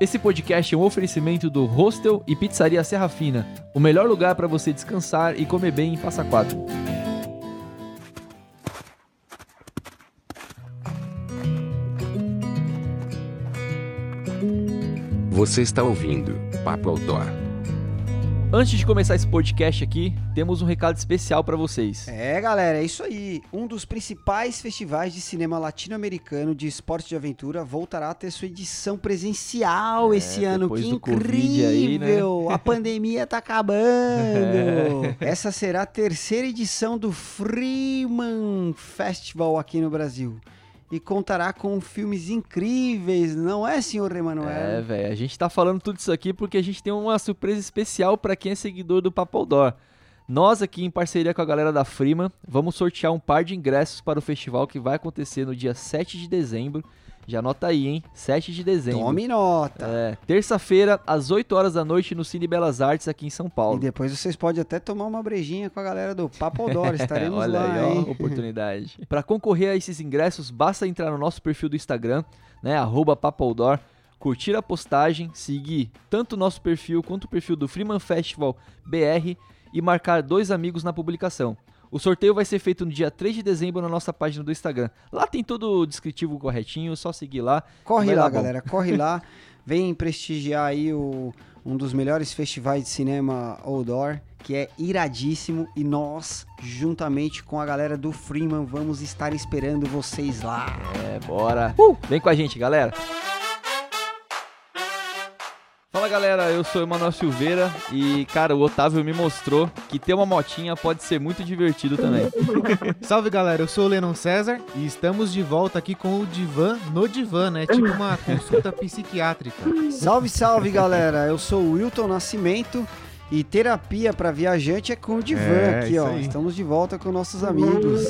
Esse podcast é um oferecimento do Hostel e Pizzaria Serra Fina, o melhor lugar para você descansar e comer bem em Passa Quatro. Você está ouvindo Papo Outdoor. Antes de começar esse podcast aqui, temos um recado especial para vocês. É, galera, é isso aí. Um dos principais festivais de cinema latino-americano de esporte de aventura voltará a ter sua edição presencial É, esse ano. Que incrível! aí, né? A pandemia tá acabando. Essa será a terceira edição do Freeman Festival aqui no Brasil. E contará com filmes incríveis, não é, senhor Emanuel? É, velho, a gente tá falando tudo isso aqui porque a gente tem uma surpresa especial para quem é seguidor do Papo Outdoor. Nós aqui em parceria com a galera da Freeman, vamos sortear um par de ingressos para o festival que vai acontecer no dia 7 de dezembro. Já anota aí, hein? 7 de dezembro. Tome nota. É, terça-feira, às 8 horas da noite, no Cine Belas Artes, aqui em São E Paulo. depois vocês podem até tomar uma brejinha com a galera do Papo Outdoor, estaremos Olha lá, aí, ó, hein? oportunidade. Para concorrer a esses ingressos, basta entrar no nosso perfil do Instagram, né, arroba Papoldor, curtir a postagem, seguir tanto o nosso perfil quanto o perfil do Freeman Festival BR e marcar dois amigos na publicação. O sorteio vai ser feito no dia 3 de dezembro na nossa página do Instagram. Lá tem todo o descritivo corretinho, só seguir lá. Corre lá, galera, corre lá. Vem prestigiar aí o, um dos melhores festivais de cinema outdoor, que é iradíssimo. E nós, juntamente com a galera do Freeman, vamos estar esperando vocês lá. É, bora. Vem com a gente, galera. Fala galera, eu sou o Emanuel Silveira e, cara, o Otávio me mostrou que ter uma motinha pode ser muito divertido também. Salve galera, eu sou o Lennon César e estamos de volta aqui com o Divan no Divan, né? Tipo uma consulta psiquiátrica. Salve, salve, galera. Eu sou o Wilton Nascimento. E terapia para viajante é com o Divan É, aqui, ó. aí. Estamos de volta com nossos amigos.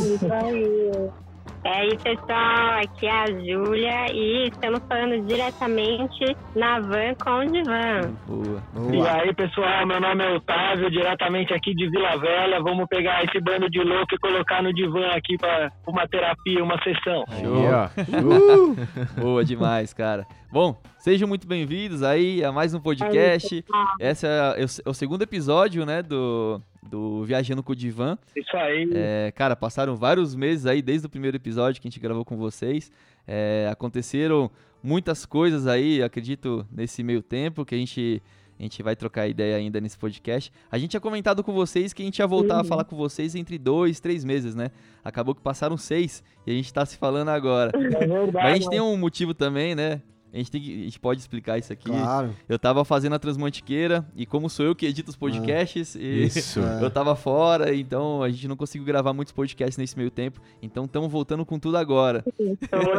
Isso aí. É aí, pessoal, aqui é a Júlia e estamos falando diretamente na van com o Divan. Boa. E Boa. aí, pessoal, meu nome é Otávio, diretamente aqui de Vila Velha. Vamos pegar esse bando de louco e colocar no divã aqui para uma terapia, uma sessão. Show. ó. Boa demais, cara. Bom, sejam muito bem-vindos aí a mais um podcast. Esse é, é o- é o segundo episódio, né, do, do Viajando com o Divan. Isso aí. É, cara, passaram vários meses aí desde o primeiro episódio que a gente gravou com vocês. É, aconteceram muitas coisas aí, acredito, nesse meio tempo que a gente, a gente vai trocar ideia ainda nesse podcast. A gente tinha comentado com vocês que a gente ia voltar a falar com vocês entre dois, três meses, né? Acabou que passaram seis e a gente tá se falando agora. É verdade. Mas a gente tem um motivo também, né? A gente, tem que- a gente pode explicar isso aqui. Claro. Eu tava fazendo a Transmantiqueira e como sou eu que edito os podcasts, e Isso. eu tava fora, então a gente não conseguiu gravar muitos podcasts nesse meio tempo. Então estamos voltando com tudo agora.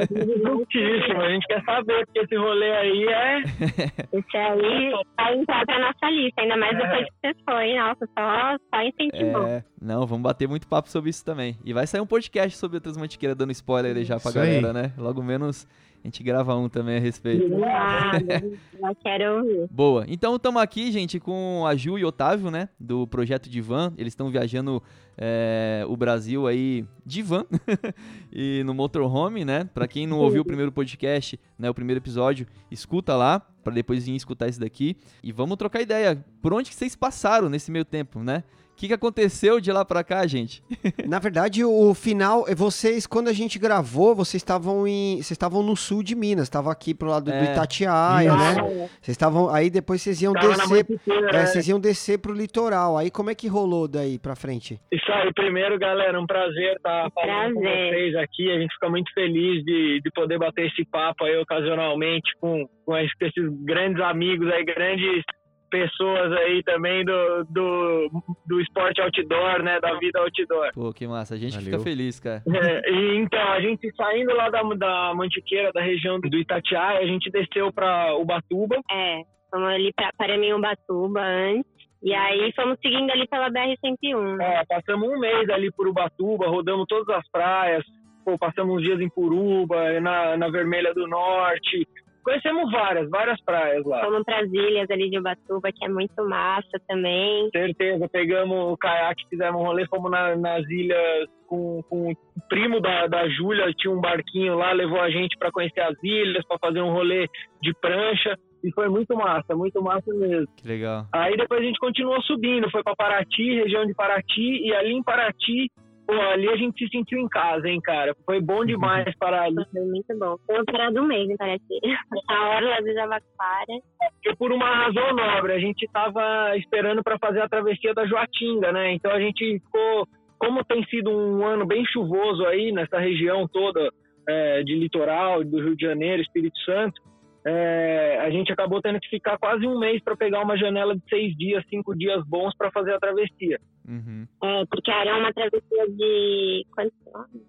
Muitíssimo. A gente quer saber, porque esse rolê aí é. Esse aí vai entrar pra nossa lista, ainda mais depois que você foi. Nossa, só, só incentivou. É, não, vamos bater muito papo sobre isso também. E vai sair um podcast sobre a Transmantiqueira dando spoiler aí já pra Isso aí. galera, né? Logo menos a gente grava um também a respeito. Ah, já quero ouvir. Boa. Então estamos aqui, gente, com a Ju e Otávio, né? Do projeto de van. Eles estão viajando é, o Brasil aí de van e no motorhome, né? Pra quem não ouviu o primeiro podcast, né? O primeiro episódio, escuta lá pra depois vir escutar esse daqui e vamos trocar ideia. Por onde que vocês passaram nesse meio tempo, né? O que, que aconteceu de lá pra cá, gente? Na verdade, o final, vocês, quando a gente gravou, vocês estavam em. Vocês estavam no sul de Minas, estavam aqui pro lado do É. Itatiaia, né? Vocês estavam. Aí depois vocês iam Tava descer. É, vocês iam descer pro litoral. Aí como é que rolou daí pra frente? Isso aí, primeiro, galera, um prazer estar falando com vocês aqui. A gente fica muito feliz de, de poder bater esse papo aí ocasionalmente com, com esses esses grandes amigos aí, grandes pessoas aí também do, do, do esporte outdoor, né? Da vida outdoor. Pô, que massa. A gente Valeu. fica feliz, cara. É, e então, a gente saindo lá da, da Mantiqueira, da região do Itatiaia, a gente desceu para Ubatuba. É, fomos ali pra Paraminhumbatuba antes. E aí fomos seguindo ali pela BR-101. É, passamos um mês ali por Ubatuba, rodamos todas as praias, pô, passamos uns dias em Puruba, na, na Vermelha do Norte, conhecemos várias, várias praias lá. Fomos para as ilhas ali de Ubatuba, que é muito massa também. certeza. Pegamos o caiaque, fizemos um rolê, fomos na- nas ilhas com, com o primo da, da Júlia, tinha um barquinho lá, levou a gente para conhecer as ilhas, para fazer um rolê de prancha. E foi muito massa, muito massa mesmo. Que legal. Aí depois a gente continuou subindo, foi para Paraty, região de Paraty, e ali em Paraty, pô, ali a gente se sentiu em casa, hein, cara. Foi bom demais parar ali. Foi muito bom. Foi uma parada do mês Paraty. A orla do Jabaquara. porque por uma razão nobre, a gente estava esperando para fazer a travessia da Joatinga, né? Então a gente ficou, como tem sido um ano bem chuvoso aí nessa região toda é, de litoral, do Rio de Janeiro, Espírito Santo, é, a gente acabou tendo que ficar quase um mês para pegar uma janela de seis dias, cinco dias bons para fazer a travessia. Uhum. É, porque era uma travessia de quantos quilômetros?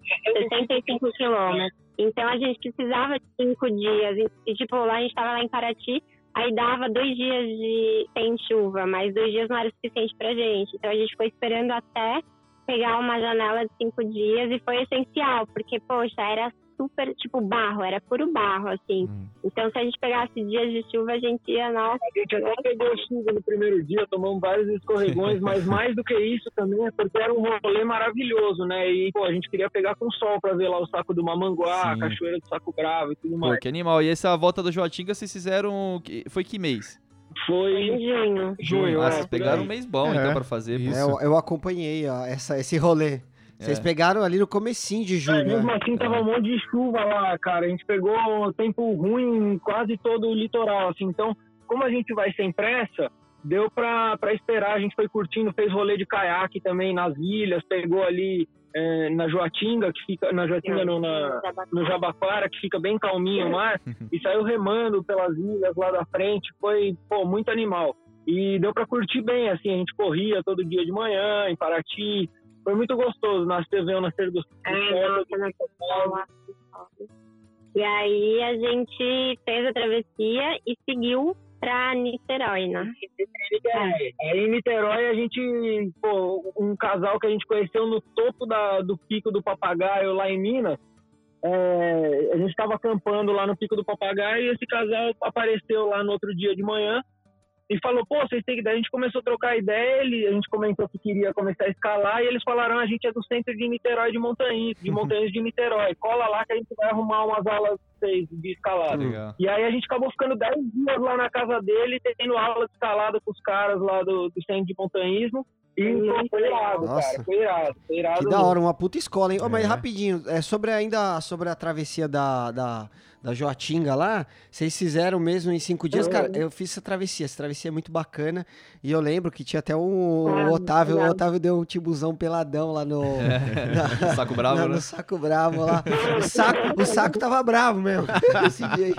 65 quilômetros. Então a gente precisava de cinco dias. E, tipo, lá a gente tava lá em Paraty, aí dava dois dias de sem chuva, mas dois dias não era suficiente pra gente. Então a gente foi esperando até pegar uma janela de cinco dias e foi essencial, porque, poxa, era super, tipo, barro, era puro barro, assim. Hum. Então se a gente pegasse dias de chuva, a gente ia, nossa, A gente até pegou chuva no primeiro dia, tomamos vários escorregões, mas mais do que isso também é porque era um rolê maravilhoso, né? E pô, a gente queria pegar com sol para ver lá o saco do Mamanguá, a cachoeira do Saco Bravo e tudo Pô, mais. que animal. E essa volta do Joatinga vocês fizeram. que- Foi que mês? foi em junho. junho, Ah, é, vocês pegaram um mês bom, É, então, pra fazer. pô. isso. É, eu, eu acompanhei ó, essa, esse rolê. Vocês É. pegaram ali no comecinho de É, julho, mesmo né? assim, tava um monte de chuva lá, cara. A gente pegou tempo ruim em quase todo o litoral, assim. Então, como a gente vai sem pressa, deu pra, pra esperar. A gente foi curtindo, fez rolê de caiaque também nas ilhas, pegou ali é, na Joatinga, que fica... Na Joatinga, não, na, no Jabaquara, que fica bem calminho o mar, e saiu remando pelas ilhas lá da frente. Foi, pô, muito animal. E deu pra curtir bem, assim. A gente corria todo dia de manhã, em Paraty. Foi muito gostoso. Ver o nascer do É, E aí a gente fez a travessia e seguiu pra Niterói, né? É, aí em Niterói a gente, pô, um casal que a gente conheceu no topo da, do Pico do Papagaio lá em Minas, é, a gente estava acampando lá no Pico do Papagaio e esse casal apareceu lá no outro dia de manhã e falou, pô, vocês têm que. A gente começou a trocar ideia, ele, a gente comentou que queria começar a escalar e eles falaram, a gente é do centro de Niterói de Montanhas, de Montanhas de Niterói, cola lá que a gente vai arrumar umas aulas de escalada. Legal. E aí a gente acabou ficando 10 dias lá na casa dele, tendo aula de escalada com os caras lá do, do centro de montanhismo. E pô, foi irado, Nossa. cara. Foi irado. Foi irado. Que da hora, uma puta escola, hein? Ô, mas É. rapidinho, é sobre ainda sobre a travessia da, da, da Joatinga lá, vocês fizeram mesmo em cinco dias? Cara, eu fiz essa travessia, essa travessia é muito bacana. E eu lembro que tinha até um Ah, o Otávio, o. Otávio deu um tibuzão peladão lá no. na- Saco bravo, na- né? No saco bravo lá. O saco, o saco tava bravo mesmo. Esse dia aí.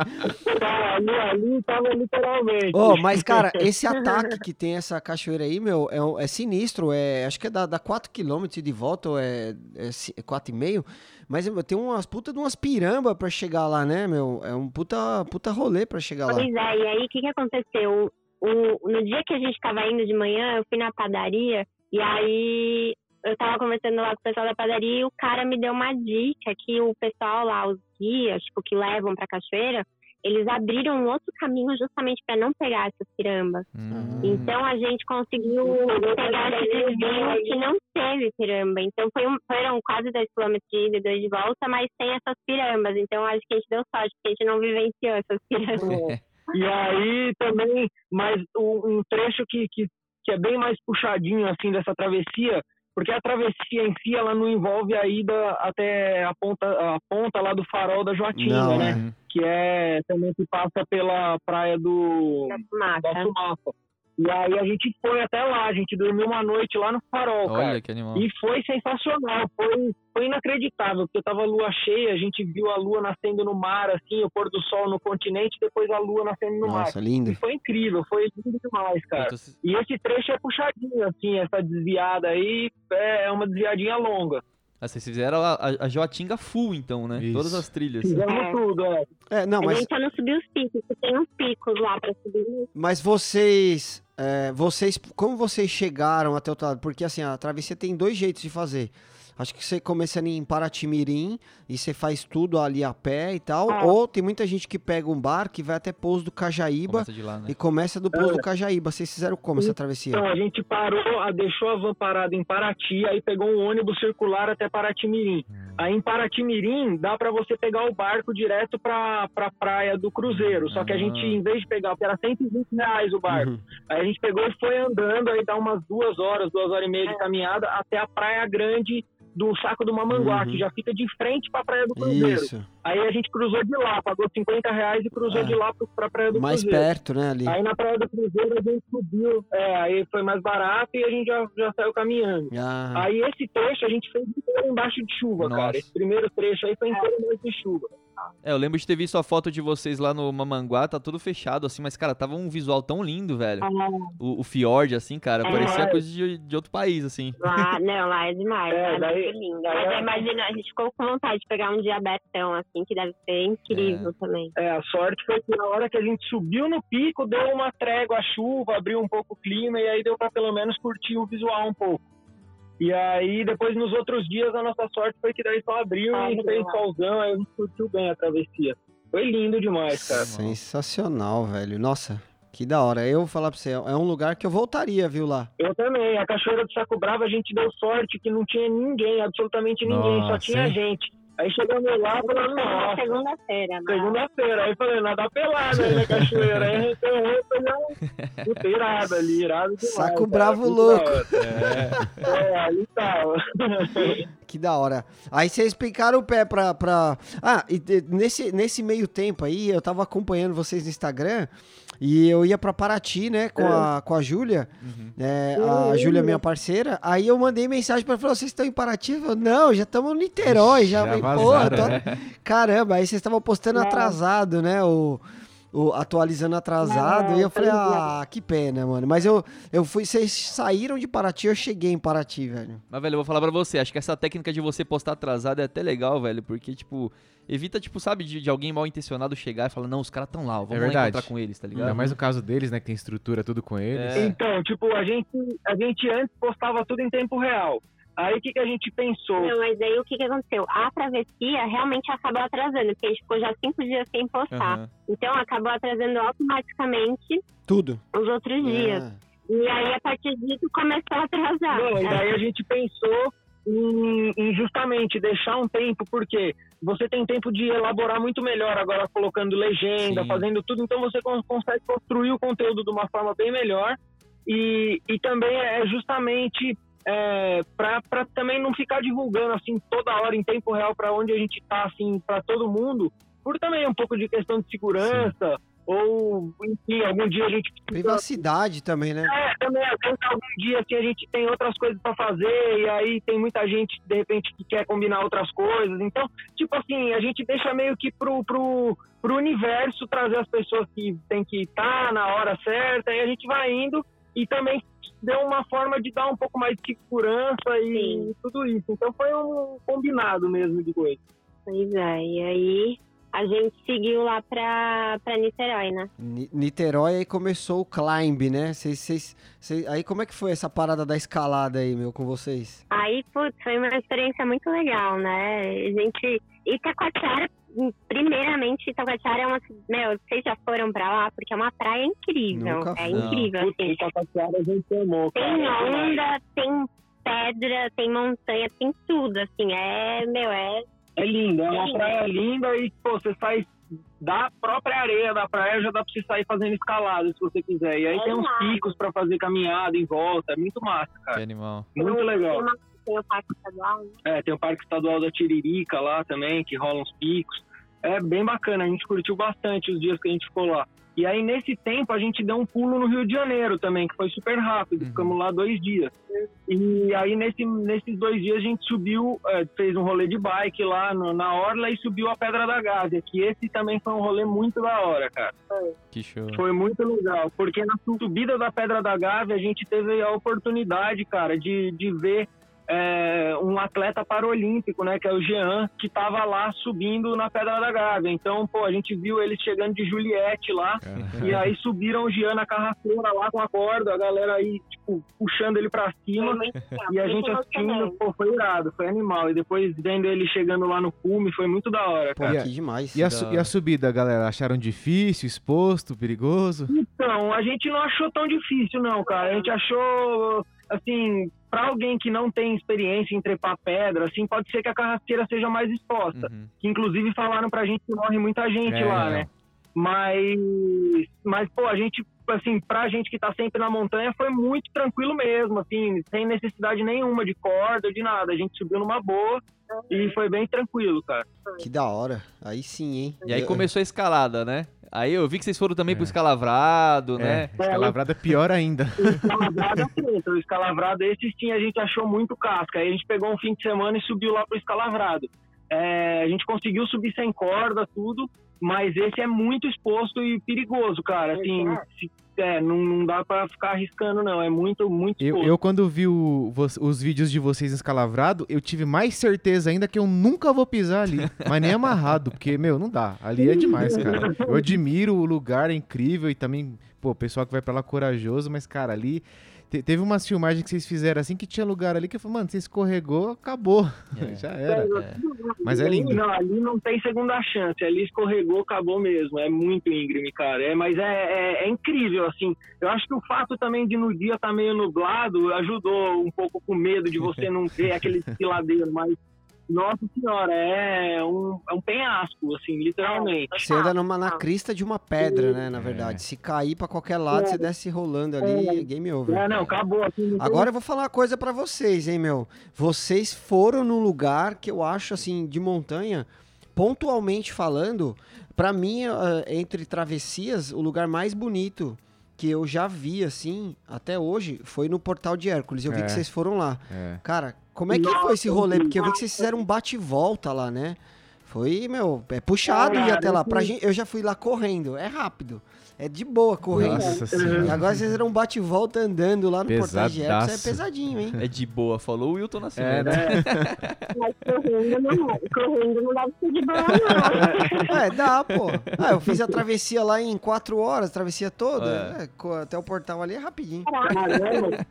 Tá, ali, ali tava literalmente. Ô, mas, cara, esse ataque que tem essa cachoeira aí, meu, é, é sinistro. É, acho que é da, da 4km de volta, ou é, é, ci- é 4,5. Mas tem umas puta de umas piramba pra chegar lá, né, meu? É um puta, puta rolê pra chegar lá. Pois é, e aí o que, que aconteceu? O, no dia que a gente tava indo de manhã, eu fui na padaria e aí eu tava conversando lá com o pessoal da padaria e o cara me deu uma dica que o pessoal lá, os guias, tipo, que levam pra cachoeira, eles abriram um outro caminho justamente pra não pegar essas pirambas. Hum. Então a gente conseguiu pegar esse desvio que não teve piramba. Então foi um, foram quase 2 km de ida e 2 de volta, mas tem essas pirambas. Então acho que a gente deu sorte, porque a gente não vivenciou essas pirambas. E aí também, mas um, um trecho que, que, que é bem mais puxadinho assim dessa travessia, porque a travessia em si ela não envolve a ida até a ponta, a ponta lá do farol da Joatinga, Não, né? Uhum. Que é também que passa pela praia do Da da fumaça. Fumaça. E aí a gente foi até lá, a gente dormiu uma noite lá no farol, cara. Olha que animal. E foi sensacional, foi, foi inacreditável, porque tava a lua cheia, a gente viu a lua nascendo no mar, assim, o pôr do sol no continente, depois a lua nascendo no mar. Nossa, lindo. E foi incrível, foi lindo demais, cara. Cês- E esse trecho é puxadinho, assim, essa desviada aí é uma desviadinha longa. Ah, vocês fizeram a, a, a Joatinga full, então, né? Isso. Todas as trilhas. Fizemos É. tudo, é. É, não, a mas, gente só não subiu os picos, porque tem uns picos lá pra subir. mas vocês, é, vocês, como vocês chegaram até o outro lado? Porque assim, a travessia tem dois jeitos de fazer. Acho que você começa em Paraty-Mirim e você faz tudo ali a pé e tal. É. Ou tem muita gente que pega um barco e vai até Pouso do Cajaíba Começa de lá, né? e começa do Pouso do Cajaíba. Vocês fizeram como essa travessia? Então, a gente parou, a- deixou a van parada em Paraty, aí pegou um ônibus circular até Paraty-Mirim. Aí em Paraty-Mirim, dá pra você pegar o barco direto pra, pra praia do Cruzeiro. Só que a gente, Ah. em vez de pegar, porque era 120 reais o barco, Uhum. aí a gente pegou e foi andando, aí dá umas duas horas, duas horas e meia de caminhada até a praia grande do Saco do Mamanguá, Uhum. que já fica de frente pra praia do Cruzeiro. Isso. Aí a gente cruzou de lá, pagou 50 reais e cruzou Ah. de lá pro- pra praia do Mais Cruzeiro. perto, né, ali. Aí na Praia do Cruzeiro a gente subiu, é, aí foi mais barato e a gente já, já saiu caminhando. Ah, Aí esse trecho a gente fez inteiro embaixo de chuva, Nossa. cara. Esse primeiro trecho aí foi inteiro embaixo de chuva. É, eu lembro de ter visto a foto de vocês lá no Mamanguá, tá tudo fechado assim, mas, cara, tava um visual tão lindo, velho. O, o fiord, assim, cara, É. parecia coisa de, de outro país, assim. Lá, não, lá é demais. É, É, daí- muito lindo. Mas é- imagina, a gente ficou com vontade de pegar um diabetão, assim, que deve ser incrível também. É, a sorte foi que na hora que a gente subiu no pico, deu uma trégua à chuva, abriu um pouco o clima e aí deu pra pelo menos curtir o visual um pouco. E aí, depois, nos outros dias, a nossa sorte foi que daí só abriu Ah, e fez solzão, aí a gente curtiu bem a travessia. Foi lindo demais, cara. sensacional, velho. Nossa, que da hora. Eu vou falar pra você, é um lugar que eu voltaria, viu, lá. Eu também. A Cachoeira do Saco Bravo, a gente deu sorte que não tinha ninguém, absolutamente ninguém, só Nossa, tinha hein? gente. Aí chegamos lá e falamos, nossa, Segunda-feira, né? segunda-feira. Aí falei, nada pelado aí na cachoeira. Aí a gente deu roupa, puta, irado ali, irado demais. Saco cara, bravo louco. hora. É, ali tava. Que da hora. Aí vocês picaram o pé pra. pra... Ah, e nesse, nesse meio tempo aí, eu tava acompanhando vocês no Instagram e eu ia pra Paraty, né, com a, com a Júlia. É, a Júlia é minha parceira. Aí eu mandei mensagem pra ela: falou, vocês estão em Paraty? Eu falei, não, já estamos no Niterói. Já, Já falei, vazaram, "Pô, tô- né? Caramba, aí vocês estavam postando É. atrasado, né? O, o- atualizando atrasado. É, e eu falei, ah, que pena, mano. Mas eu, eu fui. Vocês saíram de Paraty, eu cheguei em Paraty, velho. Mas, velho, eu vou falar pra você, acho que essa técnica de você postar atrasado é até legal, velho, porque, tipo, evita, tipo, sabe, de, de alguém mal intencionado chegar e falar, não, os caras tão lá, vamos lá É verdade. encontrar com eles, tá ligado? Ainda mais no caso deles, né? Que tem estrutura tudo com eles. É. Então, tipo, a gente, a gente antes postava tudo em tempo real. Aí o que, que a gente pensou? Não, mas aí o que, que aconteceu? A travessia realmente acabou atrasando, porque a gente ficou já cinco dias sem postar. Aham. Então acabou atrasando automaticamente Tudo. os outros dias. É. E aí, a partir disso, começou a atrasar. Não, e daí a gente pensou em, em justamente deixar um tempo, porque você tem tempo de elaborar muito melhor agora colocando legenda, Sim. fazendo tudo, então você con- consegue construir o conteúdo de uma forma bem melhor e, e também é justamente é, para também não ficar divulgando assim toda hora em tempo real para onde a gente tá assim para todo mundo, por também um pouco de questão de segurança ou enfim algum dia a gente Privacidade também, né? é, também, algum dia assim, a gente tem outras coisas pra fazer, e aí tem muita gente, de repente, que quer combinar outras coisas. Então, tipo assim, a gente deixa meio que pro, pro, pro universo trazer as pessoas que tem que estar na hora certa, e a gente vai indo e também deu uma forma de dar um pouco mais de segurança e Sim. tudo isso. Então foi um combinado mesmo de coisa. Pois é, e aí a gente seguiu lá pra, pra Niterói, né? Ni- Niterói aí começou o climb, né? Vocês, vocês, vocês- aí como é que foi essa parada da escalada aí, meu, com vocês? Aí, putz, foi uma experiência muito legal, né? A gente. Itacoatiara, primeiramente, Itacoatiara é uma. Meu, vocês já foram pra lá? Porque é uma praia incrível. Nunca é fui. incrível, Putz, assim. Itacoatiara a gente amou, cara. Tem É onda, tem pedra, tem montanha, tem tudo, assim. É, meu, é. É lindo, é uma lindo. praia linda e, pô, você sai da própria areia da praia, já dá pra você sair fazendo escalada se você quiser. E aí É tem uns picos pra fazer caminhada em volta, é muito massa, Que cara. animal. Muito Tem, legal. Tem o Parque Estadual, né? É, tem o Parque Estadual da Tiririca lá também, que rola uns picos. É bem bacana, a gente curtiu bastante os dias que a gente ficou lá. E aí, nesse tempo, a gente deu um pulo no Rio de Janeiro também, que foi super rápido. Uhum. Ficamos lá dois dias. E aí, nesse, nesses dois dias, a gente subiu, é, fez um rolê de bike lá no- na Orla e subiu a Pedra da Gávea, que esse também foi um rolê muito da hora, cara. Que show. Foi muito legal, porque na subida da Pedra da Gávea a gente teve a oportunidade, cara, de, de ver é, um atleta paralímpico, né, que é o Jean, que tava lá subindo na Pedra da Gávea. Então, pô, a gente viu ele chegando de Juliette lá, e aí subiram o Jean na carraceira lá com a corda, a galera aí, tipo, puxando ele pra cima, e a gente assistindo, pô, foi irado, foi animal. E depois vendo ele chegando lá no cume, foi muito da hora, Pô, cara. E a- que demais. E a, e a subida, galera? Acharam difícil, exposto, perigoso? Então, a gente não achou tão difícil, não, cara. A gente achou, assim, pra alguém que não tem experiência em trepar pedra, assim, pode ser que a carraceira seja mais exposta. Uhum. Que inclusive falaram pra gente que morre muita gente É, lá, não. né? Mas, mas, pô, a gente, assim, pra gente que tá sempre na montanha, foi muito tranquilo mesmo, assim, sem necessidade nenhuma de corda, de nada. A gente subiu numa boa e foi bem tranquilo, cara. Que da hora. Aí sim, hein? E aí começou a escalada, né? Aí eu vi que vocês foram também pro É. escalavrado, né? É, escalavrada é pior ainda. O escalavrado, assim, o escalavrado, esses sim a gente achou muito casca. Aí a gente pegou um fim de semana e subiu lá pro escalavrado. É, a gente conseguiu subir sem corda, tudo, mas esse é muito exposto e perigoso, cara. Assim, se- é, não, não dá pra ficar arriscando, não. É muito, muito Eu, exposto. eu, quando vi o- os vídeos de vocês escalavrado, eu tive mais certeza ainda que eu nunca vou pisar ali. Mas nem amarrado, porque, meu, não dá. Ali é demais, cara. Eu admiro o lugar, é incrível e também, pô, o pessoal que vai pra lá é corajoso, mas, cara, ali. Te- Teve umas filmagens que vocês fizeram assim que tinha lugar ali que eu falei, mano, você escorregou, acabou. É. Já era. É. Mas é lindo. Não, ali não tem segunda chance. Ali escorregou, acabou mesmo. É muito íngreme, cara. É, mas é, é, é incrível, assim. Eu acho que o fato também de no dia estar meio nublado ajudou um pouco com medo de você não ver aquele desfiladeiro, mas. Nossa senhora, é um, é um penhasco, assim, literalmente. Você anda numa, na crista de uma pedra, né? Na verdade. Se cair pra qualquer lado, você desce rolando ali, game over. É, não, acabou. Assim, não tem- Agora eu vou falar uma coisa pra vocês, hein, meu? Vocês foram num lugar que eu acho, assim, de montanha, pontualmente falando, pra mim, ah, entre travessias, o lugar mais bonito que eu já vi, assim, até hoje, foi no Portal de Hércules. Eu vi É. que vocês foram lá. É. Cara, como é que foi esse rolê? Porque eu vi que vocês fizeram um bate-volta lá, né? Foi, meu, é puxado ir até lá. Pra gente, eu já fui lá correndo, é rápido. É de boa correndo. Nossa E senhora. agora vocês fizeram um bate-volta andando lá no Portal de Hércules. É Pesadaço. pesadinho, hein? É de boa, falou o Wilton Nascimento. É, né? Mas correndo não, correndo não deve ser de boa, não. É, dá, pô. Ah, eu fiz a travessia lá em quatro horas, a travessia toda. É. É, até o portal ali é rapidinho. Caramba,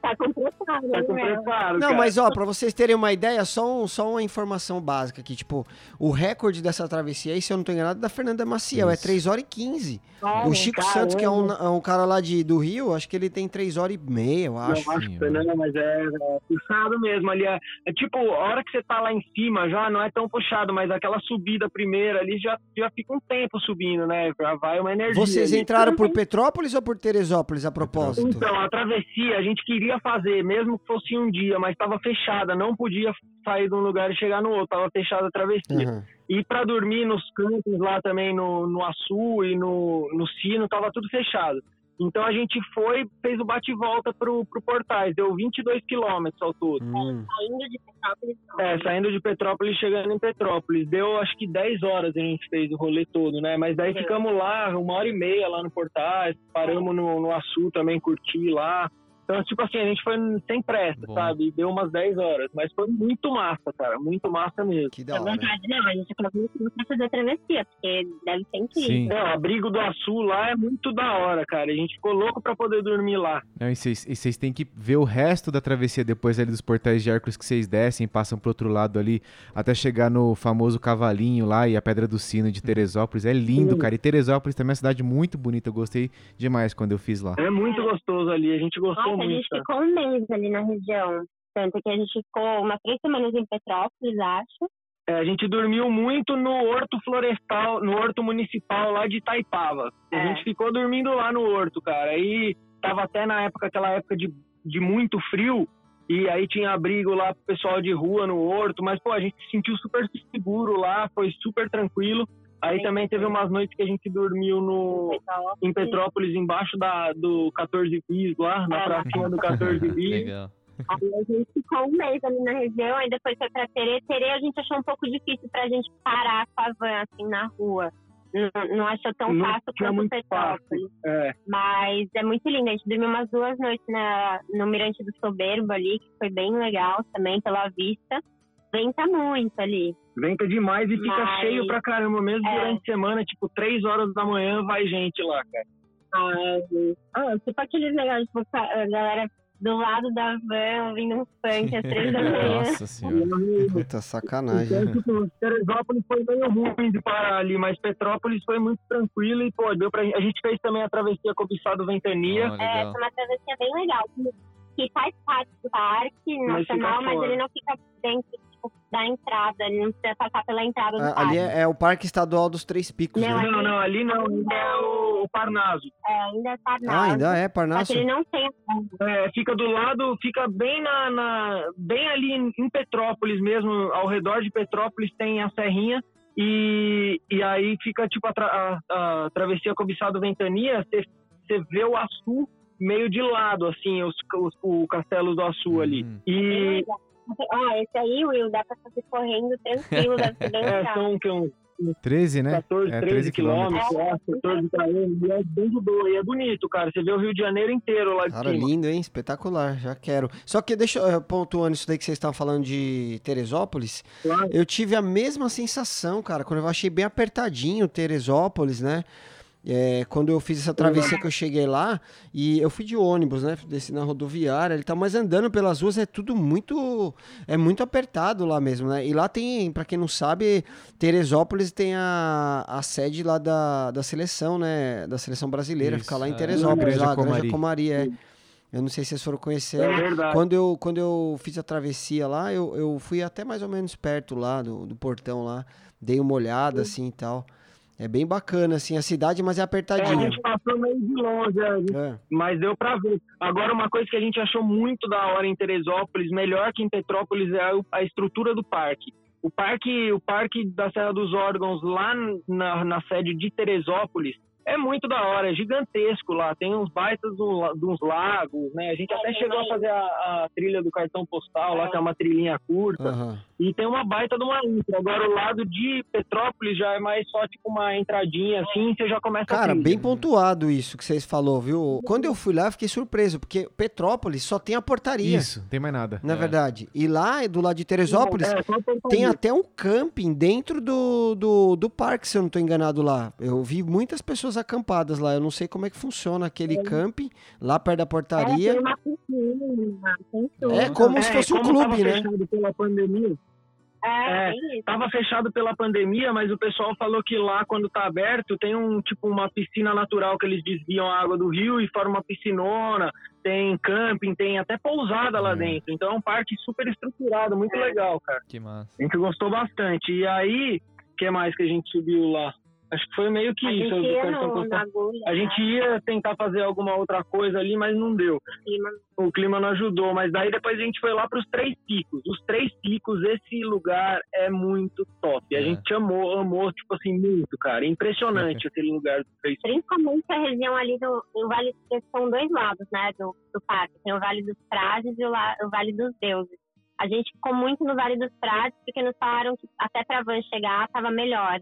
Tá, tá complicado, tá né? Não, cara. mas ó, pra vocês terem uma ideia, só, um- só uma informação básica aqui. Tipo, o recorde dessa travessia aí, se eu não tô enganado, é da Fernanda Maciel. É Isso. 3 horas e 15. Olha, O Chico caramba. Santos, que é um, é um cara lá de, do Rio, acho que ele tem 3 horas e meia, eu acho. Eu acho não, mas é, é puxado mesmo ali. É, é tipo, a hora que você tá lá em cima já não é tão puxado, mas aquela subida primeira ali já, já fica um tempo subindo, né? Já vai uma energia. Vocês ali. entraram por Petrópolis ou por Teresópolis, a propósito? Então, a travessia a gente queria fazer, mesmo que fosse um dia, mas estava fechada, não podia sair de um lugar e chegar no outro, estava fechada a travessia. Aham. E para dormir nos campos lá também no, no Açu e no, no Sino, tava tudo fechado. Então a gente foi, fez o bate-volta pro, pro Portais, deu 22 quilômetros ao todo. Hum. Saindo de Petrópolis. É, saindo de Petrópolis e chegando em Petrópolis. Deu acho que 10 horas a gente fez o rolê todo, né? Mas daí ficamos lá, uma hora e meia lá no Portais, paramos no, no Açu também, curti lá. Então, tipo assim, a gente foi sem pressa, Bom. sabe? Deu umas 10 horas. Mas foi muito massa, cara. Muito massa mesmo. Que É da hora. verdade, não, a gente colocou muito pra fazer a travessia, porque deve ser incrível. Sim. É, o abrigo do Açu lá é muito da hora, cara. A gente ficou louco pra poder dormir lá. Não, e vocês têm que ver o resto da travessia depois ali dos portais de Hércules que vocês descem, passam pro outro lado ali, até chegar no famoso cavalinho lá e a Pedra do Sino de Teresópolis. É lindo, cara. E Teresópolis também é uma cidade muito bonita. Eu gostei demais quando eu fiz lá. É muito gostoso ali. A gente gostou a gente ficou um mês ali na região. Tanto que a gente ficou umas três semanas em Petrópolis, acho. É, a gente dormiu muito no horto florestal, no horto municipal lá de Itaipava. A É. gente ficou dormindo lá no horto, cara. Aí tava até na época, aquela época de, de muito frio, e aí tinha abrigo lá pro pessoal de rua no horto, mas pô, a gente se sentiu super seguro lá, foi super tranquilo. Aí Sim, também teve umas noites que a gente dormiu no, em Petrópolis, embaixo da, do 14 bis lá, na É. pracinha do 14 bis. Legal. Aí a gente ficou um mês ali na região, aí depois foi pra Terê. Terê a gente achou um pouco difícil pra gente parar com a van, assim, na rua. não, não achou tão Não fácil quanto muito Petrópolis. É, Mas é muito lindo. A gente dormiu umas duas noites na, no Mirante do Soberbo ali, que foi bem legal também pela vista. Venta muito ali. venta demais e fica Mas- cheio pra caramba, mesmo É. durante a semana, tipo, três horas da manhã vai gente lá, cara. Mas, ah, tipo aqueles negócios, tipo, a galera do lado da van ouvindo um funk às três da manhã. Nossa senhora. Puta sacanagem. Então, tipo, Teresópolis foi meio ruim de parar ali, mas Petrópolis foi muito tranquilo e, pô, deu pra... A gente fez também a travessia cobiçado Ventania. Ó, É, é uma travessia bem legal. que- faz parte do parque Mas nacional, mas, fora. ele não fica dentro tipo, da entrada. Ele não precisa passar pela entrada do Ah, parque. Ali é, é o Parque Estadual dos Três Picos, Não, né? Não, não, ali não, ainda é o, o Parnaso. É, ainda é Ah, Parnaso. ainda é, que ele não tem É, fica do lado, fica bem na, na- bem ali em, em Petrópolis mesmo, ao redor de Petrópolis tem a Serrinha e, e aí fica tipo a, tra- a- a travessia cobiçado Ventania, você vê o Açu meio de lado, assim, os, os, o castelo do Açu ali. Hum. E Ah, esse aí, Will, dá pra fazer correndo tranquilo, deve ser bem é, são que, uns 13, né? 14, É, 13 13 quilômetros, eu acho, 14 quilômetros, e é bem boa, e é bonito, cara. Você vê o Rio de Janeiro inteiro lá de Cara, cima. lindo, hein? Espetacular, já quero. Só que deixa eu pontuando isso daí que vocês estavam falando de Teresópolis. Claro. Eu tive a mesma sensação, cara, quando eu achei bem apertadinho Teresópolis, né? É, quando eu fiz essa travessia que eu cheguei lá, e eu fui de ônibus, né? Desci na rodoviária, ele tá mas andando pelas ruas é tudo muito é muito apertado lá mesmo, né? E lá tem, pra quem não sabe, Teresópolis tem a, a sede lá da, da seleção, né? Da seleção brasileira, Isso, fica lá em é. Teresópolis, Granja lá, a Granja Comari. Comari, é. Eu não sei se vocês foram conhecer. É. Quando eu, quando eu fiz a travessia lá, eu, eu fui até mais ou menos perto lá do, do portão lá. Dei uma olhada assim e tal. É bem bacana, assim, a cidade, mas é É, a apertadinha. gente passou meio de longe, gente É. mas deu pra ver. Agora, uma coisa que a gente achou muito da hora em Teresópolis, melhor que em Petrópolis, é a- a estrutura do parque. O parque, o parque da Serra dos Órgãos, lá na, na sede de Teresópolis, é muito da hora, é gigantesco lá. Tem uns baitas do, de uns lagos, né? A gente até chegou a fazer a, a trilha do cartão postal lá, que é uma trilhinha curta. Aham. E tem uma baita de uma infra. Agora, o lado de Petrópolis já é mais só tipo uma entradinha assim, você já começa a Cara, trilha. bem pontuado isso que vocês falou, viu? Quando eu fui lá, eu fiquei surpreso, porque Petrópolis só tem a portaria, Isso, não tem mais nada. na É. verdade. E lá, do lado de Teresópolis, É, tem até um camping dentro do, do, do parque, se eu não tô enganado lá. Eu vi muitas pessoas acampadas lá. Eu não sei como é que funciona aquele camping, lá perto da É, portaria. tem uma piscina, tem tudo. É como se É, fosse um clube, né? fechado pela pandemia, É, É, tava fechado pela pandemia, mas o pessoal falou que lá quando tá aberto tem um tipo uma piscina natural que eles desviam a água do rio e forma uma piscinona, tem camping, tem até pousada lá É. dentro. Então é um parque super estruturado, muito legal, cara. Que massa. A gente gostou bastante. E aí, o que mais que a gente subiu lá? Acho que foi meio que A isso. gente ia no, agulha, A gente ia tentar fazer alguma outra coisa ali, mas não deu. né, clima. O clima não ajudou, mas daí depois a gente foi lá para os Três Picos. Os Três Picos, esse lugar é muito top. A É. gente amou, amou, tipo assim, muito, cara. Impressionante aquele lugar dos Três Picos. Principalmente a região ali do o Vale, porque são dois lados, né, do, do parque. Tem o Vale dos Frades e o, la- o Vale dos Deuses. A gente ficou muito no Vale dos Frades porque nos falaram que até pra van chegar estava melhor.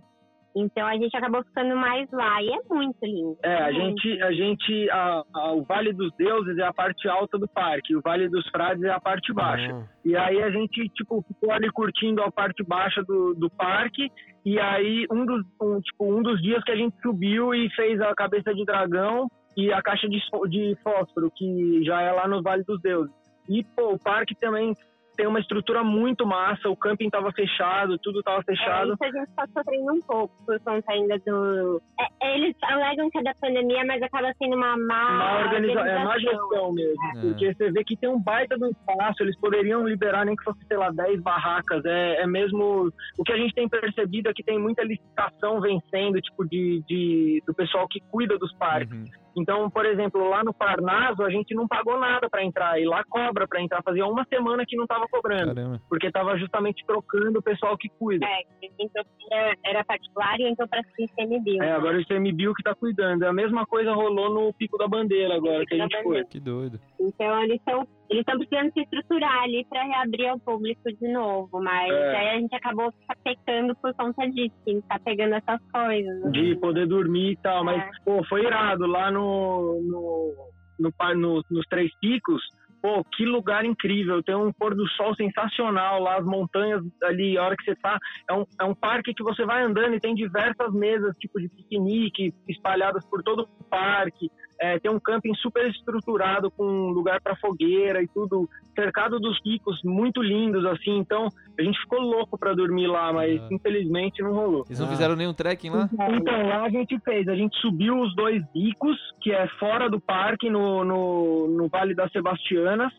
Então a gente acabou ficando mais lá e é muito lindo. É, a gente, a gente, a- a- o Vale dos Deuses é a parte alta do parque, o Vale dos Frades é a parte baixa. Ah, E aí a gente, tipo, ficou ali curtindo a parte baixa do, do parque. E aí um dos, um, tipo, um dos dias que a gente subiu e fez a cabeça de dragão e a caixa de, de fósforo, que já é lá no Vale dos Deuses. E, pô, o parque também tem uma estrutura muito massa, o camping tava fechado, tudo tava É, fechado. isso a gente tá sofrendo um pouco por conta ainda do. É, é, eles alegam que é da pandemia, mas acaba sendo uma má, organiza... É má organização. gestão mesmo, É. porque você vê que tem um baita do espaço, eles poderiam liberar nem que fosse, sei lá, 10 barracas, é, é mesmo, o que a gente tem percebido é que tem muita licitação vencendo, tipo, de, de do pessoal que cuida dos parques, Uhum. Então, por exemplo, lá no Parnaso a gente não pagou nada para entrar, e lá cobra para entrar, fazia uma semana que não tava cobrando, Caramba. porque tava justamente trocando o pessoal que cuida. É, então era, era particular e então para CMBio. É, agora o ICMBio que tá cuidando. A mesma coisa rolou no Pico da Bandeira agora, que a gente foi. Que doido. Então eles estão Eles estão precisando se estruturar ali para reabrir ao público de novo, mas É. aí a gente acabou pecando por conta disso, que tá pegando essas coisas. né? de poder dormir e tal, mas É. pô, foi irado lá no, no, no, no- nos Três Picos. Pô, que lugar incrível! Tem um pôr do sol sensacional lá, as montanhas ali, a hora que você tá. É um, é um parque que você vai andando e tem diversas mesas, tipo de piquenique, espalhadas por todo o parque. É, tem um camping super estruturado com lugar para fogueira e tudo, cercado dos picos muito lindos, assim. Então, a gente ficou louco para dormir lá, mas Ah. infelizmente não rolou. Eles não Ah. fizeram nenhum trekking lá? Então, lá a gente fez, a gente subiu os dois bicos, que é fora do parque, no, no, no Vale das Sebastianas,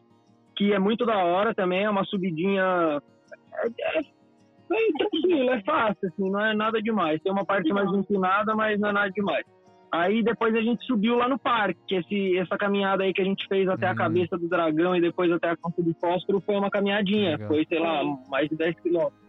que é muito da hora também, é uma subidinha. É, é, é tranquilo, é fácil, assim, não é nada demais. Tem uma parte mais inclinada, mas não é nada demais. Aí depois a gente subiu lá no parque, que esse, essa caminhada aí que a gente fez até a Hum. cabeça do dragão e depois até a Campo de Fósforo foi uma caminhadinha. Legal. Foi, sei lá, mais de 10 quilômetros.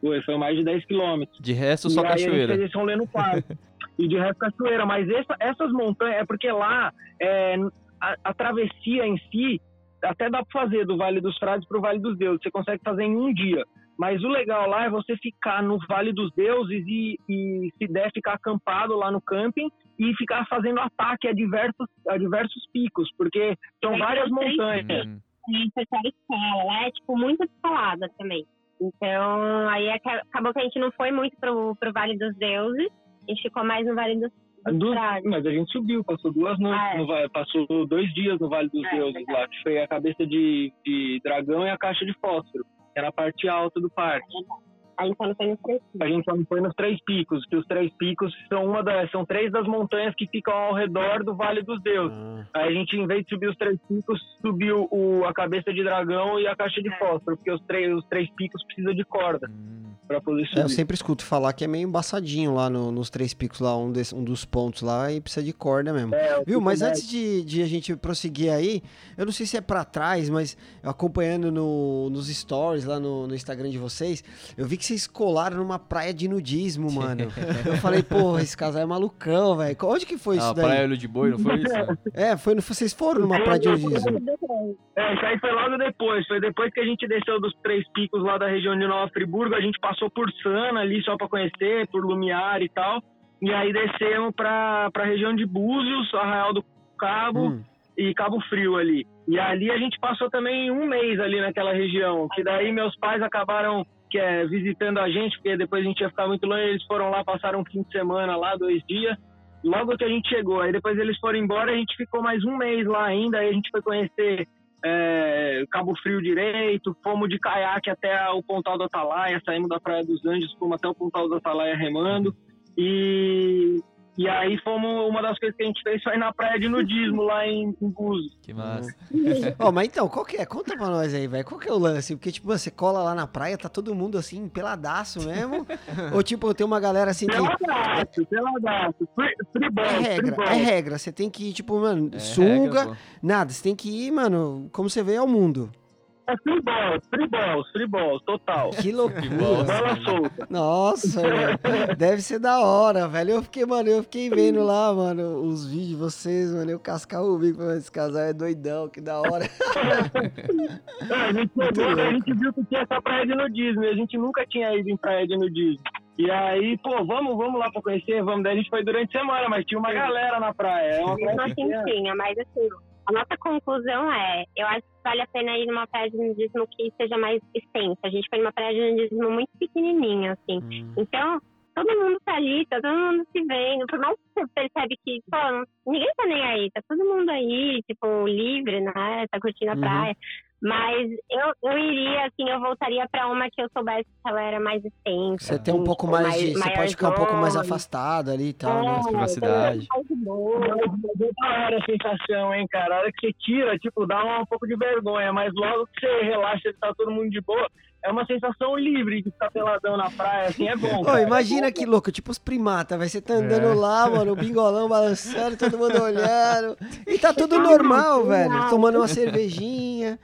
Foi, foi mais de 10 quilômetros. de resto, só e aí a gente cachoeira. fez esse rolê no parque. e de resto cachoeira. Mas essa- essas montanhas, é porque lá é, a, a travessia em si, até dá pra fazer do Vale dos Frades pro Vale dos Deuses. Você consegue fazer em um dia. Mas o legal lá é você ficar no Vale dos Deuses e, e se der, ficar acampado lá no camping e ficar fazendo ataque a diversos, a diversos picos, porque são Aí várias montanhas. Hum, pessoal escala, lá é tipo muita escalada também. Então, aí aca- acabou que a gente não foi muito pro, pro Vale dos Deuses, a gente ficou mais no Vale dos, dos Duas- Frades. mas a gente subiu, passou duas noites, Ah, é. no Vale- passou dois dias no Vale dos É, Deuses verdade. lá, que foi a cabeça de, de dragão e a caixa de fósforo, era a parte alta do parque. Aí então não foi no três. A gente só não foi nos três picos, que os três picos são uma das, são três das montanhas que ficam ao redor do Vale dos Deuses. Ah. Aí a gente, em vez de subir os três picos, subiu o, a cabeça de dragão e a caixa de É. fósforo, porque os três, os três picos precisam de corda hum. para poder É, eu sempre escuto falar que é meio embaçadinho lá no- nos três picos, lá, um, des- um dos pontos lá, e precisa de corda mesmo. É, Viu? Mas antes de, de a gente prosseguir aí, eu não sei se é pra trás, mas eu acompanhando no- nos stories lá no, no Instagram de vocês, eu vi que vocês colaram numa praia de nudismo, mano. eu falei, porra, esse casal é malucão, velho. Onde que foi Ah, isso daí? praia Olho de Boi, não foi isso? É, foi, no- vocês foram numa praia de nudismo. É, isso aí foi logo depois. Foi depois que a gente desceu dos três picos lá da região de Nova Friburgo. A gente passou por Sana ali só pra conhecer, por Lumiar e tal. E aí descemos pra, pra região de Búzios, Arraial do Cabo Hum. e Cabo Frio ali. E ali a gente passou também um mês ali naquela região. Que daí meus pais acabaram que é, visitando a gente, porque depois a gente ia ficar muito longe. Eles foram lá, passaram um fim de semana lá, dois dias. Logo que a gente chegou, aí depois eles foram embora, a gente ficou mais um mês lá ainda. Aí a gente foi conhecer é, Cabo Frio direito, fomos de caiaque até o Pontal do Atalaia, saímos da Praia dos Anjos, fomos até o Pontal do Atalaia remando. E, e aí fomos, uma das coisas que a gente fez foi na praia de nudismo lá em, em Búzios. Que massa. Ó, mas então, qual que é? Conta pra nós aí, velho. Qual que é o lance? Porque, tipo, você cola lá na praia, tá todo mundo assim, peladaço mesmo? Ou, tipo, tem uma galera assim que. Peladaço, peladaço, free, free ball, É free regra, ball. é regra. Você tem que ir, tipo, mano, É suga, regra, nada. Você tem que ir, mano, como você vê ao mundo. É free balls, free balls, free balls, total. Que loucura. Bola solta. Nossa, velho. Deve ser da hora, velho. Eu fiquei, mano, eu fiquei vendo lá, mano, os vídeos de vocês, mano. Eu cascar o bico, falando, esse casal é doidão, que da hora. É, a, gente chegou, a gente viu que tinha essa praia de nudismo a gente nunca tinha ido em praia de nudismo. E aí, pô, vamos, vamos lá pra conhecer, vamos. Daí a gente foi durante a semana, mas tinha uma galera na praia. É uma praia assim pequena. mas assim, a nossa conclusão é, eu acho que vale a pena ir numa praia de nudismo que seja mais extensa. A gente foi numa praia de nudismo muito pequenininha, assim. Então, todo mundo tá ali, tá todo mundo se vendo. Por mais que você percebe que, pô, ninguém tá nem aí, tá todo mundo aí, tipo, livre, né? Tá curtindo a Uhum. praia. Mas eu, eu iria, assim, eu voltaria pra uma que eu soubesse que ela era mais extensa. Você tem um assim, pouco tipo, mais de. Você pode ficar um pouco mais afastado ali e tal, né? É, privacidade. mais de boa. Mas é da hora a sensação, hein, cara. A hora que você tira, tipo, dá um pouco de vergonha, mas logo que você relaxa e tá todo mundo de boa, é uma sensação livre de ficar peladão na praia, assim, é bom. Ô, imagina que louco, tipo os primatas, vai você tá andando É. lá, mano, o bingolão balançando, todo mundo olhando. E tá tudo normal, velho. Tomando uma cervejinha.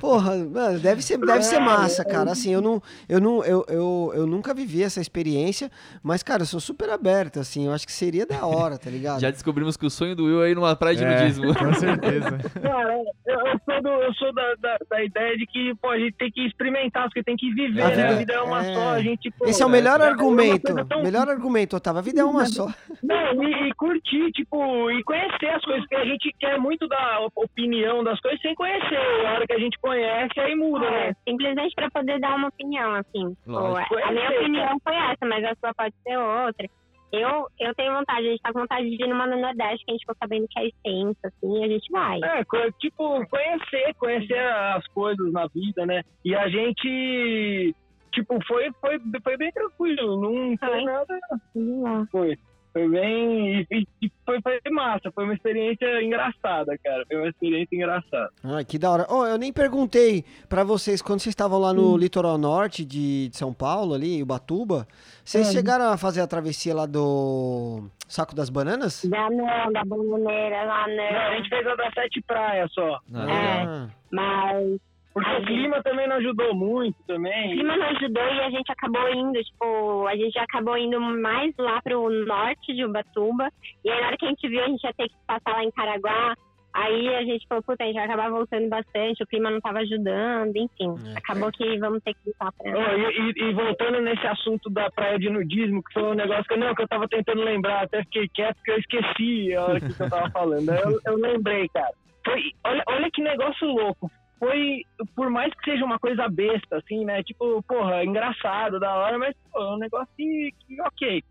Porra, mano, deve ser, deve ser massa, cara. Assim, eu não, eu não, eu, eu, eu nunca vivi essa experiência, mas, cara, eu sou super aberto, assim, eu acho que seria da hora, tá ligado? Já descobrimos que o sonho do Will é ir numa praia de É, nudismo. com certeza. Cara, eu, eu sou, do- eu sou da, da, da ideia de que, pô, a gente tem que experimentar, porque tem que viver, A né? vida- A vida é uma é. só, a gente, pô, Esse é o melhor é uma argumento. tão- Melhor argumento, Otávio. A vida é uma só. Não, e, e curtir, tipo, e conhecer as coisas, porque a gente quer muito dar op- opinião das coisas sem conhecer. A hora que a gente conhece, aí muda, né? É, simplesmente para poder dar uma opinião, assim. Lógico. a minha opinião foi essa, mas a sua pode ser outra. Eu, eu tenho vontade, a gente tá com vontade de ir numa no Nordeste, que a gente ficou sabendo que é extensa, assim, e a gente vai. É, tipo, conhecer, conhecer as coisas na vida, né? E a gente, tipo, foi, foi, foi bem tranquilo, não foi Foi. nada, lá. foi. Foi bem. E, foi, foi massa, foi uma experiência engraçada, cara. Foi uma experiência engraçada. Ai, que da hora. Oh, eu nem perguntei pra vocês, quando vocês estavam lá no litoral norte de, de São Paulo, ali, Ubatuba, vocês chegaram a fazer a travessia lá do Saco das Bananas? Da não, da bananeira lá Não, a não. gente fez a das sete praias só. Ah, É. Mas Porque o clima também não ajudou muito o também. clima não ajudou e a gente acabou indo, tipo, a gente acabou indo mais lá pro norte de Ubatuba. E aí na hora que a gente viu, a gente ia ter que passar lá em Caraguá. Aí a gente falou, puta, a gente vai acabar voltando bastante, o clima não tava ajudando, enfim. É. Acabou que vamos ter que voltar pra Ó, e, e- e voltando nesse assunto da praia de nudismo, que foi um negócio que, não, que eu tava tentando lembrar, até fiquei quieto porque eu esqueci a hora que eu tava falando. Eu, eu lembrei, cara. Foi, olha, olha que negócio louco. Foi, por mais que seja uma coisa besta, assim, né? Tipo, porra, engraçado, da hora, mas pô, é um negócio que, que ok.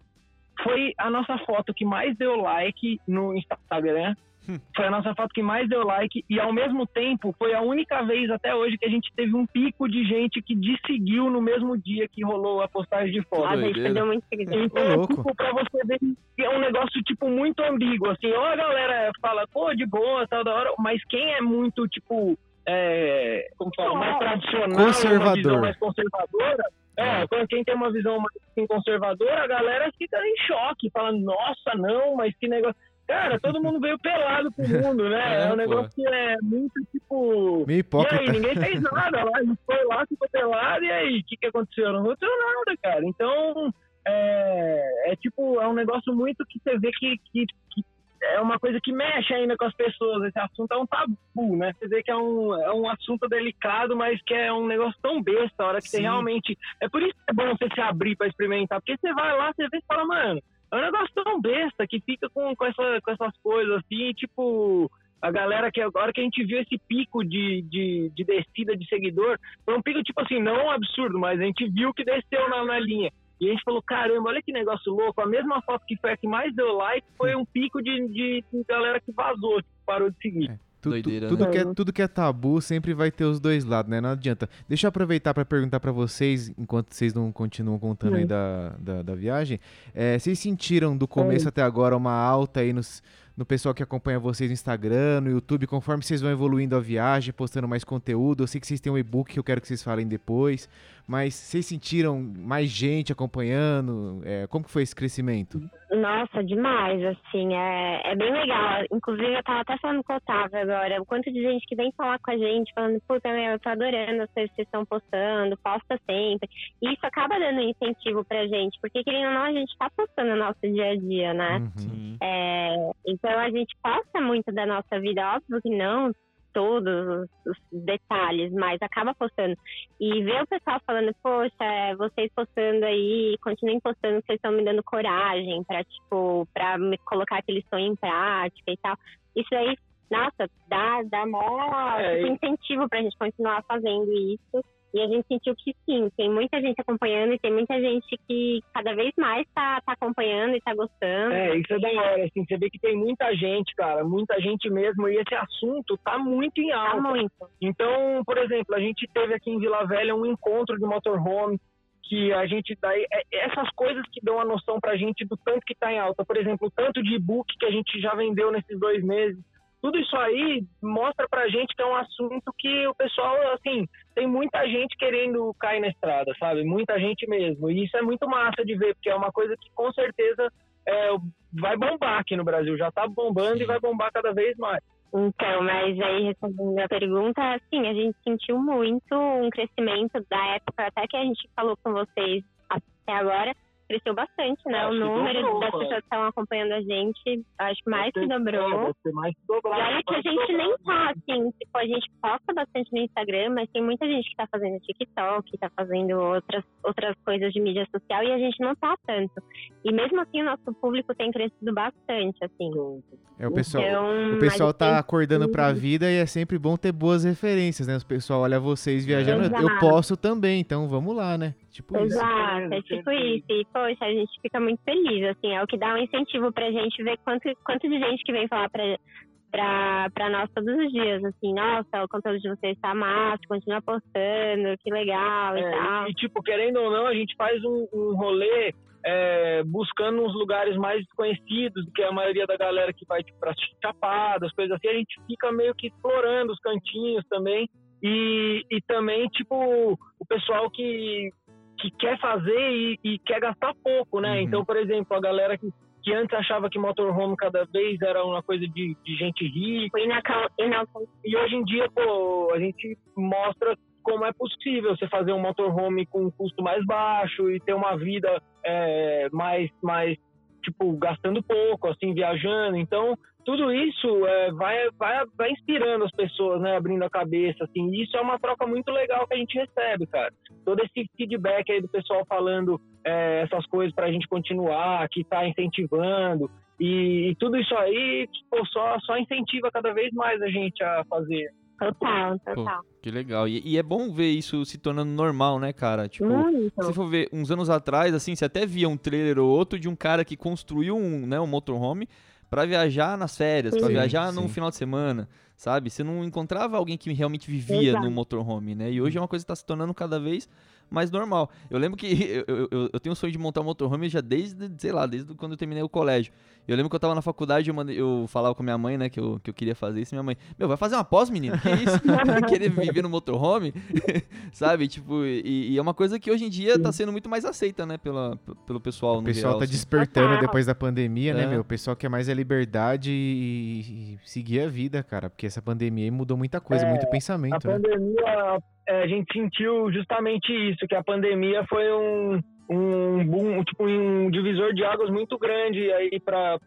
Foi a nossa foto que mais deu like no Instagram. Foi a nossa foto que mais deu like e ao mesmo tempo foi a única vez até hoje que a gente teve um pico de gente que desseguiu no mesmo dia que rolou a postagem de foto. Nossa, a gente perdeu muito. Então, louco. tipo, pra você ver que é um negócio, tipo, muito ambíguo, assim. Ou a galera fala, pô, de boa, tal, da hora, mas quem é muito, tipo, é, como fala, mais tradicional, uma Conservador. visão mais conservadora, é, quando quem tem uma visão mais assim, conservadora, a galera fica em choque, fala, nossa, não, mas que negócio... Cara, todo mundo veio pelado pro mundo, né? É, É, um pô. negócio que é muito, tipo... Meio E aí, hipócrita. ninguém fez nada lá, a gente foi lá, ficou pelado, e aí, o que, que aconteceu? Não aconteceu nada, cara. Então, é, é tipo, é um negócio muito que você vê que, que, que é uma coisa que mexe ainda com as pessoas. Esse assunto é um tabu, né? Você vê que é um, é um assunto delicado, mas que é um negócio tão besta, a hora que você Sim. realmente. É por isso que é bom você se abrir pra experimentar, porque você vai lá, você vê e fala, mano, é um negócio tão besta que fica com, com, essa, com essas coisas assim, tipo. A galera que agora que a gente viu esse pico de, de, de descida de seguidor, foi um pico, tipo assim, não um absurdo, mas a gente viu que desceu na, na linha. E a gente falou, caramba, olha que negócio louco. A mesma foto que foi a que mais deu like foi um pico de, de, de galera que vazou, que parou de seguir. Tu- tu- Doideira, tudo, né? que é, tudo que é tabu sempre vai ter os dois lados, né? Não adianta. Deixa eu aproveitar para perguntar para vocês, enquanto vocês não continuam contando aí da, da, da viagem. é, vocês sentiram do começo até agora uma alta aí nos, no pessoal que acompanha vocês no Instagram, no YouTube, conforme vocês vão evoluindo a viagem, postando mais conteúdo? Eu sei que vocês têm um e-book que eu quero que vocês falem depois, mas vocês sentiram mais gente acompanhando? É, como que foi esse crescimento? Nossa, demais, assim, é, é bem legal. Inclusive, eu tava até falando com o Otávio agora, o quanto de gente que vem falar com a gente, falando, puta, meu, eu tô adorando as coisas que vocês estão postando, posta sempre. E isso acaba dando um incentivo pra gente, porque querendo ou não, a gente tá postando no nosso dia a dia, né? Uhum. É, então a gente posta muito da nossa vida, óbvio que não todos os, os detalhes, mas acaba postando. E ver o pessoal falando, poxa, é, vocês postando aí, continuem postando, vocês estão me dando coragem pra, tipo, pra me colocar aquele sonho em prática e tal. Isso aí, nossa, dá, dá maior É, e- incentivo pra gente continuar fazendo isso. E a gente sentiu que sim, tem muita gente acompanhando e tem muita gente que cada vez mais tá, tá acompanhando e tá gostando. É, isso é da hora, assim, você vê que tem muita gente, cara, muita gente mesmo, e esse assunto tá muito em Tá alta. muito. Então, por exemplo, a gente teve aqui em Vila Velha um encontro de motorhome que a gente daí é- essas coisas que dão a noção pra gente do tanto que tá em alta. Por exemplo, o tanto de e-book que a gente já vendeu nesses dois meses, tudo isso aí mostra pra gente que é um assunto que o pessoal, assim, tem muita gente querendo cair na estrada, sabe? Muita gente mesmo. E isso é muito massa de ver, porque é uma coisa que com certeza é, vai bombar aqui no Brasil. Já tá bombando e vai bombar cada vez mais. Então, mas aí respondendo a pergunta, sim, a gente sentiu muito um crescimento da época até que a gente falou com vocês até agora, cresceu bastante, né? Acho o número dobrou, das pessoas que estão acompanhando a gente, acho que mais que dobrou. é, mais que dobrado, E olha que a gente nem dobrado. tá, assim, tipo, a gente posta bastante no Instagram, mas tem muita gente que tá fazendo TikTok, tá fazendo outras, outras coisas de mídia social e a gente não tá tanto. E mesmo assim, o nosso público tem crescido bastante, assim. É, o pessoal, Então, o pessoal tá tem- acordando pra vida e é sempre bom ter boas referências, né? O pessoal olha vocês viajando, eu Exato. posso também, então vamos lá, né? Tipo isso. Exato, é tipo isso. E, poxa, a gente fica muito feliz, assim, é o que dá um incentivo pra gente ver quanto, quanto de gente que vem falar pra, pra, pra nós todos os dias, assim, nossa, o conteúdo de vocês tá massa, continua postando, que legal e É, tal. e, tipo, querendo ou não, a gente faz um, um rolê é, buscando uns lugares mais desconhecidos do que a maioria da galera que vai tipo, para chapadas, coisas assim. A gente fica meio que explorando os cantinhos também. E, e também, tipo, o pessoal que, que quer fazer e, e quer gastar pouco, né? Uhum. Então, por exemplo, a galera que, que antes achava que motorhome cada vez era uma coisa de, de gente rica, Foi inacal- inalcançável. e hoje em dia, pô, a gente mostra como é possível você fazer um motorhome com um custo mais baixo e ter uma vida é, mais, mais, tipo, gastando pouco, assim, viajando. Então, tudo isso é, vai, vai, vai inspirando as pessoas, né, abrindo a cabeça, assim. E isso é uma troca muito legal que a gente recebe, cara. Todo esse feedback aí do pessoal falando é, essas coisas pra gente continuar, que tá incentivando. E, e tudo isso aí, pô, só, só incentiva cada vez mais a gente a fazer. Total, Pô, total. que legal. E, e é bom ver isso se tornando normal, né, cara? Tipo, Muito. se for ver uns anos atrás, assim, você até via um trailer ou outro de um cara que construiu um, né, um motorhome pra viajar nas férias, pra Sim, viajar num sim. final de semana, sabe? Você não encontrava alguém que realmente vivia Exato. no motorhome, né? E hoje é uma coisa que tá se tornando cada vez mais normal. Eu lembro que eu, eu, eu- tenho um sonho de montar um motorhome já desde, sei lá, desde quando eu terminei o colégio. Eu lembro que eu tava na faculdade, eu, mandei- eu falava com minha mãe, né, que eu, que eu queria fazer isso. e Minha mãe, meu, vai fazer uma pós, menino? Que isso? Querer viver no motorhome? Sabe? Tipo, e, e é uma coisa que hoje em dia tá sendo muito mais aceita, né, pela, pelo pessoal O no pessoal geral, tá assim. despertando depois da pandemia, né, É. meu? O pessoal quer mais a liberdade e, e seguir a vida, cara. Porque essa pandemia aí mudou muita coisa, É, muito A pensamento, né? pandemia, a gente sentiu justamente isso, que a pandemia foi um, um boom, tipo, um divisor de águas muito grande aí para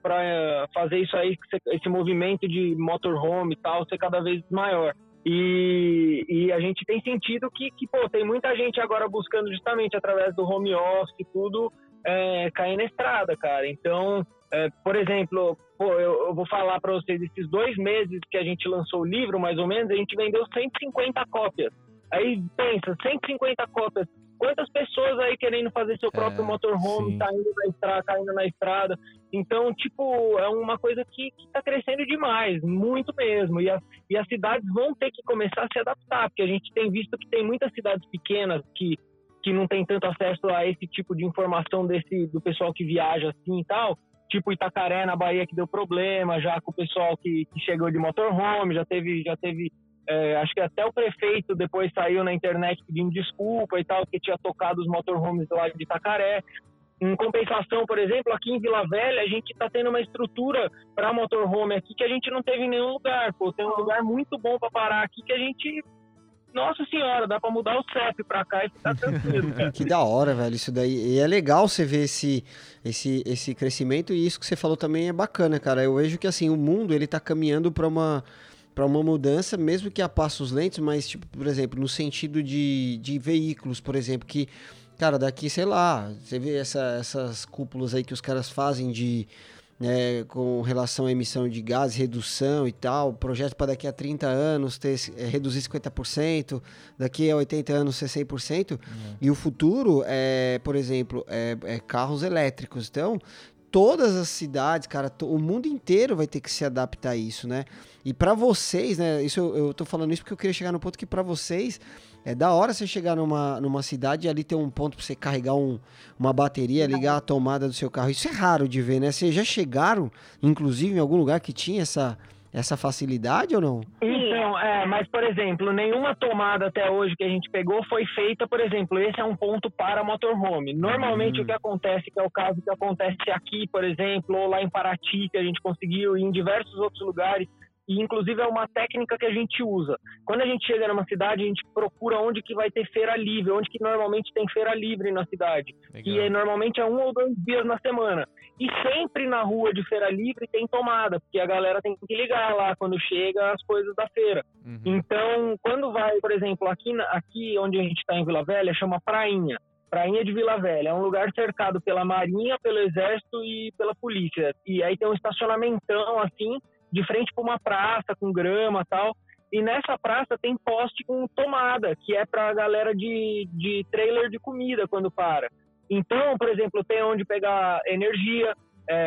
fazer isso aí, esse movimento de motorhome e tal, ser cada vez maior. E, e a gente tem sentido que, que, pô, tem muita gente agora buscando justamente através do home office e tudo, é, cair na estrada, cara. Então, é, por exemplo, pô, eu, eu vou falar para vocês, esses dois meses que a gente lançou o livro, mais ou menos, a gente vendeu 150 cópias. Aí pensa, 150 cópias. Quantas pessoas aí querendo fazer seu próprio É, motorhome, sim. tá indo na estrada, caindo na estrada. Então, tipo, é uma coisa que, que tá crescendo demais, muito mesmo. E, as e as cidades vão ter que começar a se adaptar, porque a gente tem visto que tem muitas cidades pequenas que, que não tem tanto acesso a esse tipo de informação desse do pessoal que viaja assim e tal. Tipo Itacaré, na Bahia, que deu problema, já com o pessoal que, que chegou de motorhome, já teve, já teve é, acho que até o prefeito depois saiu na internet pedindo desculpa e tal, que tinha tocado os motorhomes lá de Itacaré. Em compensação, por exemplo, aqui em Vila Velha, a gente está tendo uma estrutura para motorhome aqui que a gente não teve em nenhum lugar. Pô, tem um lugar muito bom para parar aqui que a gente. Nossa senhora, dá para mudar o CEP para cá e ficar tranquilo, cara. Que da hora, velho, isso daí. E é legal você ver esse, esse, esse crescimento e isso que você falou também é bacana, cara. Eu vejo que assim, o mundo ele tá caminhando para uma para uma mudança, mesmo que a passos lentos, mas tipo, por exemplo, no sentido de, de veículos, por exemplo, que cara, daqui, sei lá, você vê essa, essas cúpulas aí que os caras fazem de né, com relação à emissão de gases, redução e tal, projeto para daqui a 30 anos ter, é, reduzir 50%, daqui a 80 anos ser 100%, e o futuro é, por exemplo, é, é carros elétricos. Então, todas as cidades, cara, o mundo inteiro vai ter que se adaptar a isso, né? E para vocês, né, isso eu, eu tô falando isso porque eu queria chegar no ponto que para vocês é da hora você chegar numa, numa cidade e ali ter um ponto para você carregar um, uma bateria, ligar a tomada do seu carro. Isso é raro de ver, né? Vocês já chegaram, inclusive, em algum lugar que tinha essa, essa facilidade ou não? Então, é, mas por exemplo, nenhuma tomada até hoje que a gente pegou foi feita, por exemplo, esse é um ponto para motorhome. Normalmente Hum. o que acontece, que é o caso que acontece aqui, por exemplo, ou lá em Paraty, que a gente conseguiu, e em diversos outros lugares, e inclusive é uma técnica que a gente usa. Quando a gente chega numa cidade, a gente procura onde que vai ter feira livre, onde que normalmente tem feira livre na cidade que é, normalmente é um ou dois dias na semana. E sempre na rua de feira livre tem tomada, porque a galera tem que ligar lá quando chega as coisas da feira. Uhum. Então, quando vai, por exemplo, aqui, aqui onde a gente está em Vila Velha, chama Prainha. Prainha de Vila Velha. É um lugar cercado pela Marinha, pelo Exército e pela Polícia. E aí tem um estacionamentão, assim, de frente para uma praça, com grama tal. E nessa praça tem poste com tomada, que é para a galera de, de trailer de comida quando para. Então, por exemplo, tem onde pegar energia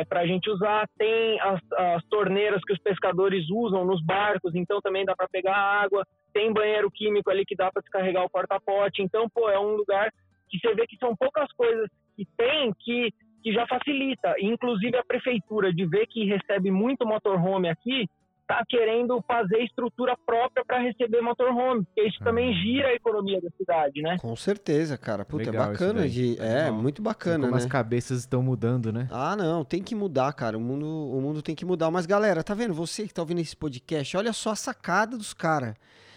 para a gente usar, tem as, as torneiras que os pescadores usam nos barcos, então também dá para pegar água, tem banheiro químico ali que dá para descarregar o porta-pote. Então, pô, é um lugar que você vê que são poucas coisas que tem que, que já facilita. Inclusive a prefeitura, de ver que recebe muito motorhome aqui, está querendo fazer estrutura própria para receber motorhome, porque isso também gira a economia da cidade, né? Com certeza, cara. Puta, Legal é bacana de. É, Legal. muito bacana, Como né? as cabeças estão mudando, né? Ah, não, tem que mudar, cara. O mundo, o mundo tem que mudar. Mas, galera, tá vendo? Você que tá ouvindo esse podcast, olha só a sacada dos caras.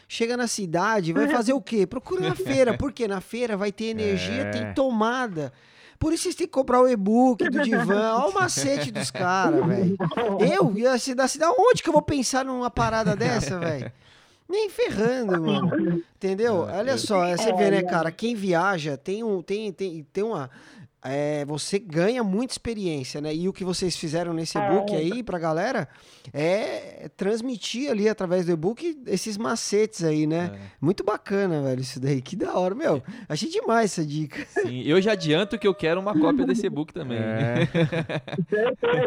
Chega na cidade, vai fazer o quê? Procura na feira. Porque na feira vai ter energia, É. tem tomada. Por isso vocês têm que comprar o e-book do Divan. Olha o macete dos caras, velho. Eu, ia se da cidade, onde que eu vou pensar numa parada dessa, velho? Nem ferrando, mano. Entendeu? Olha só, você vê, né, cara? Quem viaja tem um, tem, tem, tem uma. É, você ganha muita experiência, né? E o que vocês fizeram nesse e-book aí pra galera é transmitir ali através do e-book esses macetes aí, né? É. Muito bacana, velho, isso daí. Que da hora, meu. Achei demais essa dica. Sim, eu já adianto que eu quero uma cópia desse e-book também. É.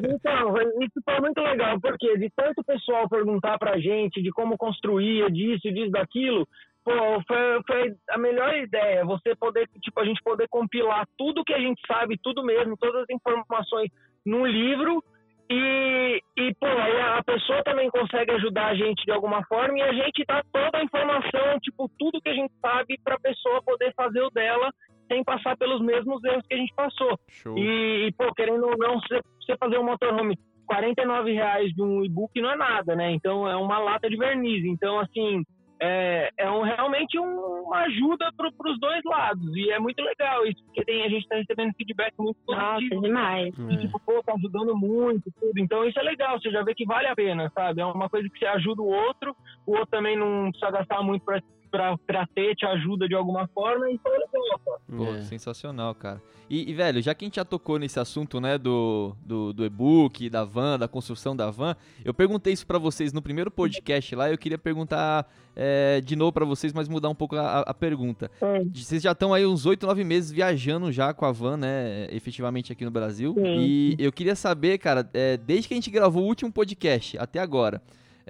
Então, isso foi muito legal, porque de tanto pessoal perguntar pra gente de como construir, disso, disso, daquilo, pô, foi, foi a melhor ideia, você poder, tipo, a gente poder compilar tudo que a gente sabe, tudo mesmo, todas as informações num livro e, e pô, aí a pessoa também consegue ajudar a gente de alguma forma e a gente dá toda a informação, tipo, tudo que a gente sabe pra pessoa poder fazer o dela sem passar pelos mesmos erros que a gente passou. Show. E, e, pô, querendo ou não, você, fazer um motorhome, 49 reais de um e-book não é nada, né? Então é uma lata de verniz. Então, assim, é, é um, realmente um- uma ajuda para os dois lados. E é muito legal isso, porque tem, a gente está recebendo feedback muito Nossa, positivo. demais. E, tipo, pô, tá ajudando muito, tudo. Então isso é legal, você já vê que vale a pena, sabe? É uma coisa que você ajuda o outro, o outro também não precisa gastar muito pra, pra ter, te ajuda de alguma forma, então é legal. Pô, É. sensacional, cara. E, e, velho, já que a gente já tocou nesse assunto, né, do, do, do e-book, da van, da construção da van, eu perguntei isso pra vocês no primeiro podcast lá, eu queria perguntar é, de novo pra vocês, mas mudar um pouco a, a pergunta. Hum. Vocês já estão aí uns 8, 9 meses viajando já com a van, né, efetivamente aqui no Brasil. Sim. E eu queria saber, cara, é, desde que a gente gravou o último podcast até agora,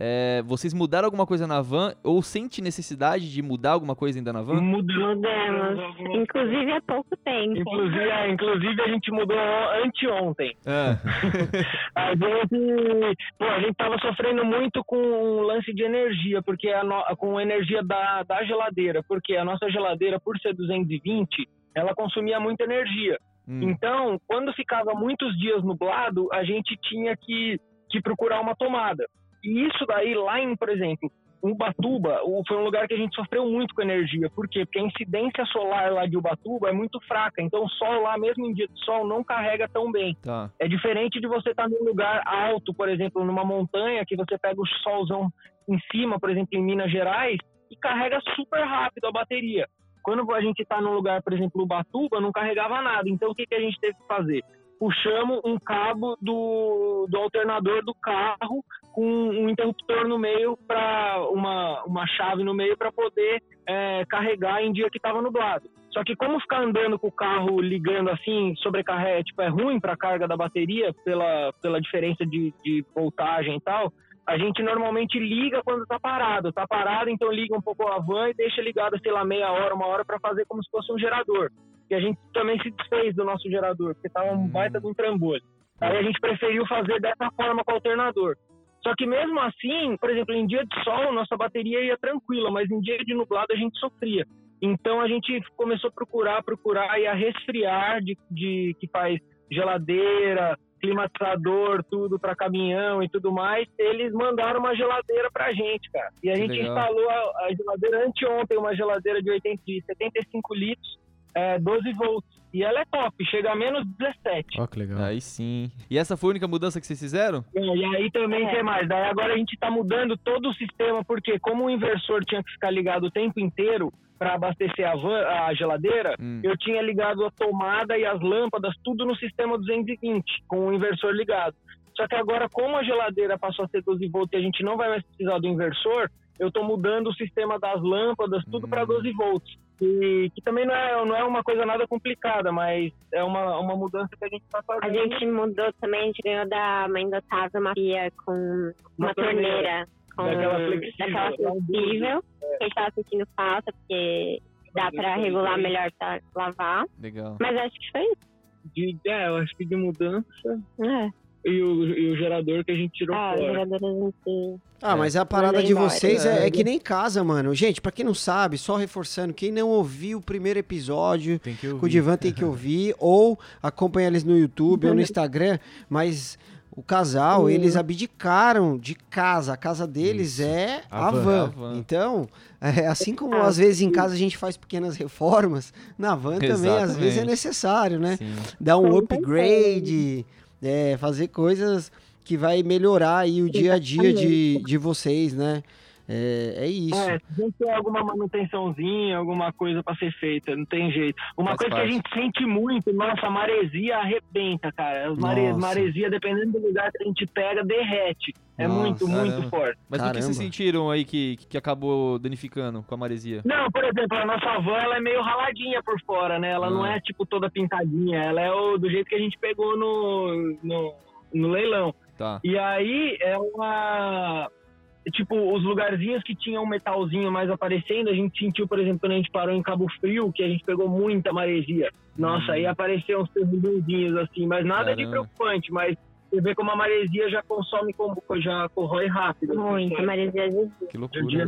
é, vocês mudaram alguma coisa na van ou sente necessidade de mudar alguma coisa ainda na van? Mudando. Mudamos. Inclusive há pouco tempo. Inclusive, é, inclusive a gente mudou anteontem. Ah, A gente, pô, a gente tava sofrendo muito com o lance de energia, porque a no- com a energia da, da geladeira, porque a nossa geladeira, por ser 220, ela consumia muita energia. hum, Então, quando ficava muitos dias nublado, a gente tinha que, que procurar uma tomada. E isso daí, lá em, por exemplo, Ubatuba, foi um lugar que a gente sofreu muito com energia. Por quê? Porque a incidência solar lá de Ubatuba é muito fraca. Então, o sol lá, mesmo em dia de sol, não carrega tão bem. tá. É diferente de você estar num lugar alto, por exemplo, numa montanha, que você pega o solzão em cima, por exemplo, em Minas Gerais, e carrega super rápido a bateria. Quando a gente está num lugar, por exemplo, Ubatuba, não carregava nada. Então, o que, que a gente teve que fazer? Puxamos um cabo do, do alternador do carro com um interruptor no meio, para uma, uma chave no meio, para poder é, carregar em dia que estava nublado. Só que como ficar andando com o carro ligando assim, sobrecarrega, tipo, é ruim para a carga da bateria pela, pela diferença de, de voltagem e tal, a gente normalmente liga quando tá parado. Tá parado, então liga um pouco a van e deixa ligada, sei lá, meia hora, uma hora para fazer como se fosse um gerador. E a gente também se desfez do nosso gerador, porque tava um Hum. baita de um trambolho. Aí a gente preferiu fazer dessa forma com o alternador. Só que mesmo assim, por exemplo, em dia de sol, nossa bateria ia tranquila, mas em dia de nublado a gente sofria. Então a gente começou a procurar, procurar e a resfriar de, de que faz geladeira, climatizador, tudo para caminhão e tudo mais. Eles mandaram uma geladeira pra gente, cara. E a Que gente legal. instalou a, a geladeira anteontem, uma geladeira de 80, de 75 litros, é, 12 volts. E ela é top, chega a menos 17. Ó, que legal. Aí sim. E essa foi a única mudança que vocês fizeram? É, E aí também É. tem mais. Daí agora a gente está mudando todo o sistema, porque como o inversor tinha que ficar ligado o tempo inteiro para abastecer a, van, a geladeira, Hum. eu tinha ligado a tomada e as lâmpadas, tudo no sistema 220, com o inversor ligado. Só que agora, como a geladeira passou a ser 12 volts e a gente não vai mais precisar do inversor, eu estou mudando o sistema das lâmpadas, tudo para Hum. 12 volts. E que também não é, não é uma coisa nada complicada, mas é uma, uma mudança que a gente está fazendo. A gente mudou também, a gente ganhou da mãe do Otávio uma pia com uma Uma torneira. Com, Daquela flexível, daquela flexível, que a gente tava sentindo falta, porque dá pra regular melhor pra lavar. Legal. Mas acho que foi isso. De, é, eu acho que de mudança. É. E o, e o gerador que a gente tirou Ah, o fora. gerador a gente. Ah, mas a parada de vocês é, É. que nem casa, mano. Gente, pra quem não sabe, só reforçando, quem não ouviu o primeiro episódio, Tem que o. Divan tem que ouvir, ou acompanha eles no YouTube ou no Instagram, mas o casal, eles abdicaram de casa. A casa deles Isso. é A van. van. A van. Então, é, assim como Ah, às vezes em casa a gente faz pequenas reformas, na van também às vezes é Exatamente. necessário, né? Sim. dar um Com upgrade, é, fazer coisas que vai melhorar aí o dia a dia de, de vocês, né? É, é isso. É, tem que ter alguma manutençãozinha, alguma coisa pra ser feita, não tem jeito. Uma Faz coisa parte. que a gente sente muito, nossa, a maresia arrebenta, cara. As mare... Maresia, dependendo do lugar que a gente pega, derrete. É Nossa, muito, muito caramba. forte. Mas o que vocês sentiram aí que, que acabou danificando com a maresia? Não, por exemplo, a nossa van ela é meio raladinha por fora, né? Ela não Ah. é tipo toda pintadinha, ela é o, do jeito que a gente pegou no, no, no leilão. Tá. E aí é uma. Tipo, os lugarzinhos que tinham um metalzinho mais aparecendo, a gente sentiu, por exemplo, quando a gente parou em Cabo Frio, que a gente pegou muita maresia. Nossa, Hum. aí apareceu uns terrilhinhos assim, mas nada de Caramba. preocupante, mas você vê como a maresia já consome, como já corrói rápido. Muito, Maresia Jesus. Que loucura.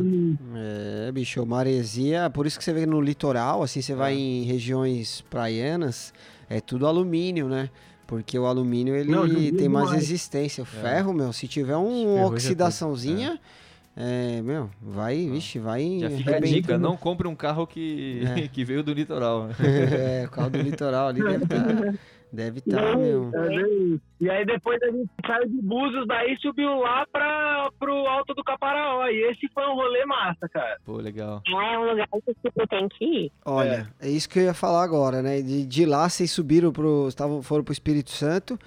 É, bicho, maresia, por isso que você vê no litoral, assim, você vai em regiões praianas, é tudo alumínio, né? Porque o alumínio, ele Não, tem mais demais. resistência. O ferro, meu, se tiver uma já oxidaçãozinha, é, meu, vai, vixe, vai Já fica a dica, não compre um carro que, É. que veio do litoral. é, o carro do litoral ali deve estar, deve tá, meu. É. E aí depois a gente saiu de Búzios, daí subiu lá para pro Alto do Caparaó. E esse foi um rolê massa, cara. Pô, legal. É um lugar que tipo, tem que ir. Olha, é. isso que eu ia falar agora, né? De, de lá vocês subiram pro. Estavam, foram pro Espírito Santo.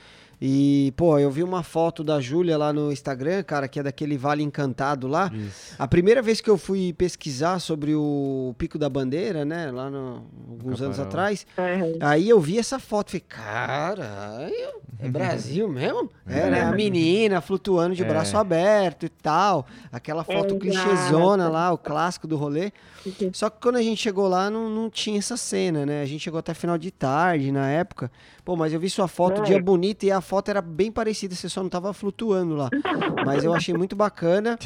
E, pô, eu vi uma foto da Júlia lá no Instagram, cara, que é daquele Vale Encantado lá. Isso. A primeira vez que eu fui pesquisar sobre o Pico da Bandeira, né? Lá no, alguns anos Caparaó. atrás. Aí eu vi essa foto. Falei, caralho, é Brasil mesmo? É, né? A menina flutuando de É. braço aberto e tal. Aquela foto Exato. clichêzona lá, o clássico do rolê. Só que quando a gente chegou lá, não, não tinha essa cena, né? A gente chegou até final de tarde na época. Pô, mas eu vi sua foto, dia bonito, e a foto era bem parecida, você só não tava flutuando lá. Mas eu achei muito bacana.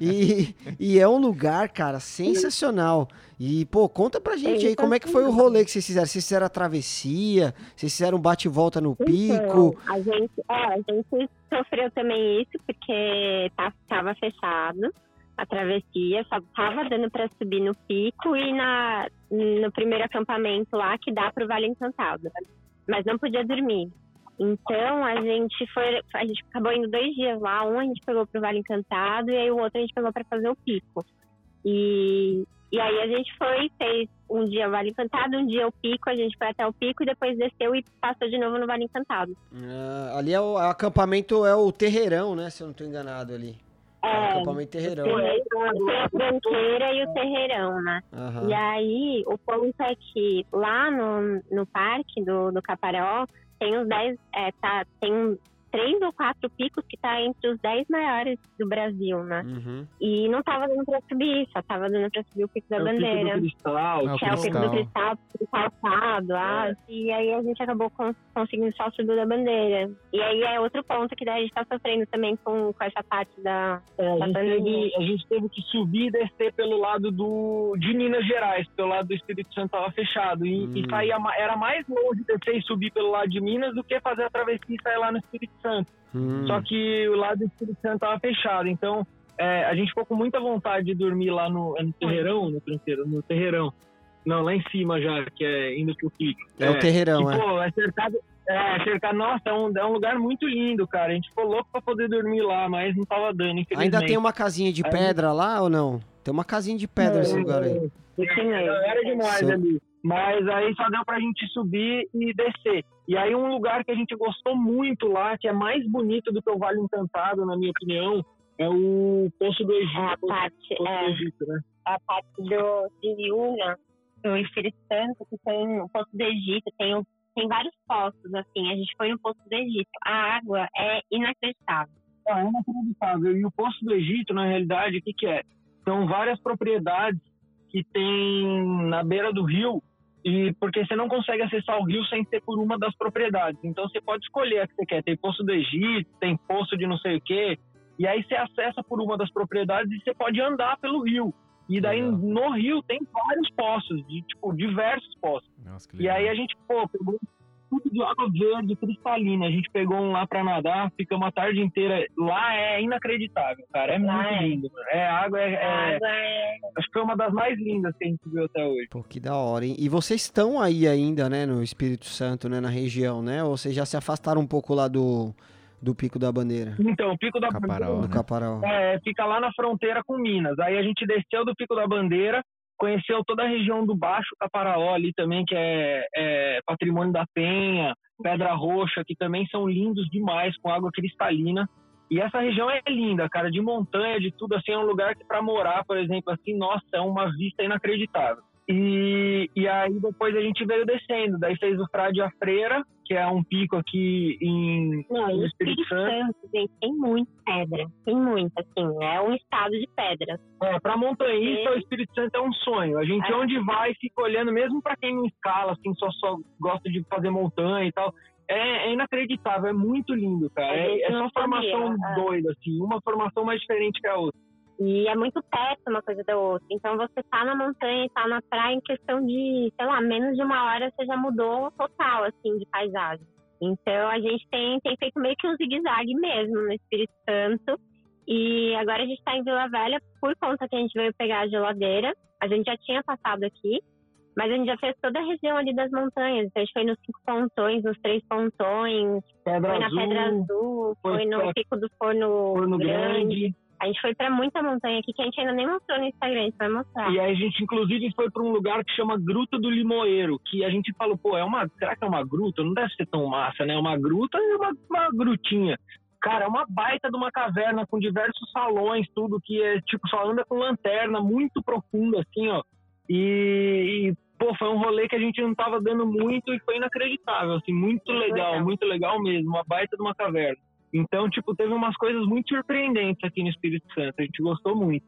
E, e é um lugar, cara, sensacional. E, pô, conta pra gente aí como é que foi o rolê que vocês fizeram. Vocês fizeram a travessia? Vocês fizeram um bate e volta no pico? Então, a gente, é, a gente sofreu também isso porque tá, tava fechado a travessia, só tava dando para subir no pico e na, no primeiro acampamento lá que dá pro Vale Encantado. Mas não podia dormir. Então a gente foi, a gente acabou indo dois dias lá, um a gente pegou pro Vale Encantado e aí o outro a gente pegou para fazer o pico. E, e aí a gente foi, fez um dia o Vale Encantado, um dia o pico, a gente foi até o pico e depois desceu e passou de novo no Vale Encantado. Ah, ali é o acampamento, é o terreirão, né? Se eu não tô enganado ali. É o É, acampamento terreirão. Tem a tranqueira e o terreirão, né? Aham. E aí, o ponto é que lá no, no parque do, do Caparaó, tem uns 10, é, tá, tem três ou quatro picos que tá entre os dez maiores do Brasil, né? Uhum. E não tava dando pra subir, só tava dando pra subir o Pico da É o Pico Bandeira. do Cristal, Ah, que é o Pico do Cristal. Pico calçado, ah, e aí a gente acabou cons- conseguindo só subir da bandeira. E aí é outro ponto que daí a gente tá sofrendo também com, com essa parte da, É, da a, gente pandemia. teve, a gente teve que subir e descer pelo lado do, de Minas Gerais, pelo lado do Espírito Santo estava fechado. E, Hum. e saía, era mais longe descer e subir pelo lado de Minas do que fazer a travessia e sair lá no Espírito Santo. Hum. Só que o lado do Espírito Santo estava fechado. Então é, a gente ficou com muita vontade de dormir lá no, é no Terreirão, no, Terreirão, no Terreirão. Não, lá em cima já, que é indo pro pico. É o terreirão, que, é. pô, é cercado. É, cercado. Nossa, é um, é um lugar muito lindo, cara. A gente ficou louco pra poder dormir lá, mas não tava dando. Ainda tem uma casinha de pedra lá ou não? Tem uma casinha de pedra nesse lugar aí. Mesmo. Era demais Sim. ali. Mas aí só deu pra gente subir e descer. E aí um lugar que a gente gostou muito lá, que é mais bonito do que o Vale Encantado, na minha opinião, é o Poço do Egito. É a Poço, parte, Poço do é, Egito, né? a parte do, de Yuna, do Espírito Santo, que tem o Poço do Egito, tem, tem vários poços, assim. A gente foi no Poço do Egito. A água é inacreditável. É inacreditável. E o Poço do Egito, na realidade, o que, que é? São várias propriedades que tem na beira do rio, e porque você não consegue acessar o rio sem ser por uma das propriedades. Então você pode escolher a que você quer. Tem Poço do Egito, tem Poço de não sei o quê, e aí você acessa por uma das propriedades e você pode andar pelo rio. E daí Legal. no rio tem vários poços, de, tipo, diversos poços. Nossa, E aí a gente, pô, pegou tudo de água verde, cristalina. A gente pegou um lá pra nadar, ficamos a tarde inteira. Lá é inacreditável, cara. É muito é. lindo. mano. É, a água é, é- água é Acho que foi uma das mais lindas que a gente viu até hoje. Pô, que da hora, hein? E vocês estão aí ainda, né, no Espírito Santo, né, na região, né? Ou vocês já se afastaram um pouco lá do, do Pico da Bandeira? Então, o Pico da Caparaó, Do né? Caparaó. É, fica lá na fronteira com Minas. Aí a gente desceu do Pico da Bandeira, conheceu toda a região do Baixo Caparaó ali também, que é, é patrimônio da Penha, Pedra Roxa, que também são lindos demais, com água cristalina. E essa região é linda, cara, de montanha, de tudo, assim, é um lugar que para morar, por exemplo, assim, nossa, é uma vista inacreditável. E, e aí depois a gente veio descendo, daí fez o Frade a Freira, que é um pico aqui em, Não, no Espírito Espírito Santo. Santo, gente, tem muita pedra. Tem muita, assim. É um estado de pedras. É, para montanhista, o Espírito Santo é um sonho. A gente, É. onde vai, fica olhando, mesmo para quem não escala, assim, só, só gosta de fazer montanha e tal. É, é inacreditável, é muito lindo, cara. É, é só formação é. doida, assim, uma formação mais diferente que a outra. E é muito perto uma coisa da outra. Então você tá na montanha e tá na praia em questão de, sei lá, menos de uma hora você já mudou total, assim, de paisagem. Então a gente tem, tem feito meio que um zigue-zague mesmo no Espírito Santo. E agora a gente tá em Vila Velha por conta que a gente veio pegar a geladeira. A gente já tinha passado aqui, mas a gente já fez toda a região ali das montanhas. Então a gente foi nos cinco pontões, nos três pontões, Pedra foi na Azul, Pedra Azul, foi foi no Pico do Forno, Forno Grande. Grande. A gente foi pra muita montanha aqui que a gente ainda nem mostrou no Instagram, a gente vai mostrar. E aí a gente, inclusive, foi para um lugar que chama Gruta do Limoeiro, que a gente falou, pô, é uma, será que é uma gruta? Não deve ser tão massa, né? Uma gruta e uma, uma grutinha. Cara, é uma baita de uma caverna com diversos salões, tudo que é, tipo, só anda com lanterna, muito profundo, assim, ó. E, e, pô, foi um rolê que a gente não tava dando muito e foi inacreditável, assim, muito legal. muito legal mesmo, uma baita de uma caverna. Então, tipo, teve umas coisas muito surpreendentes aqui no Espírito Santo, a gente gostou muito.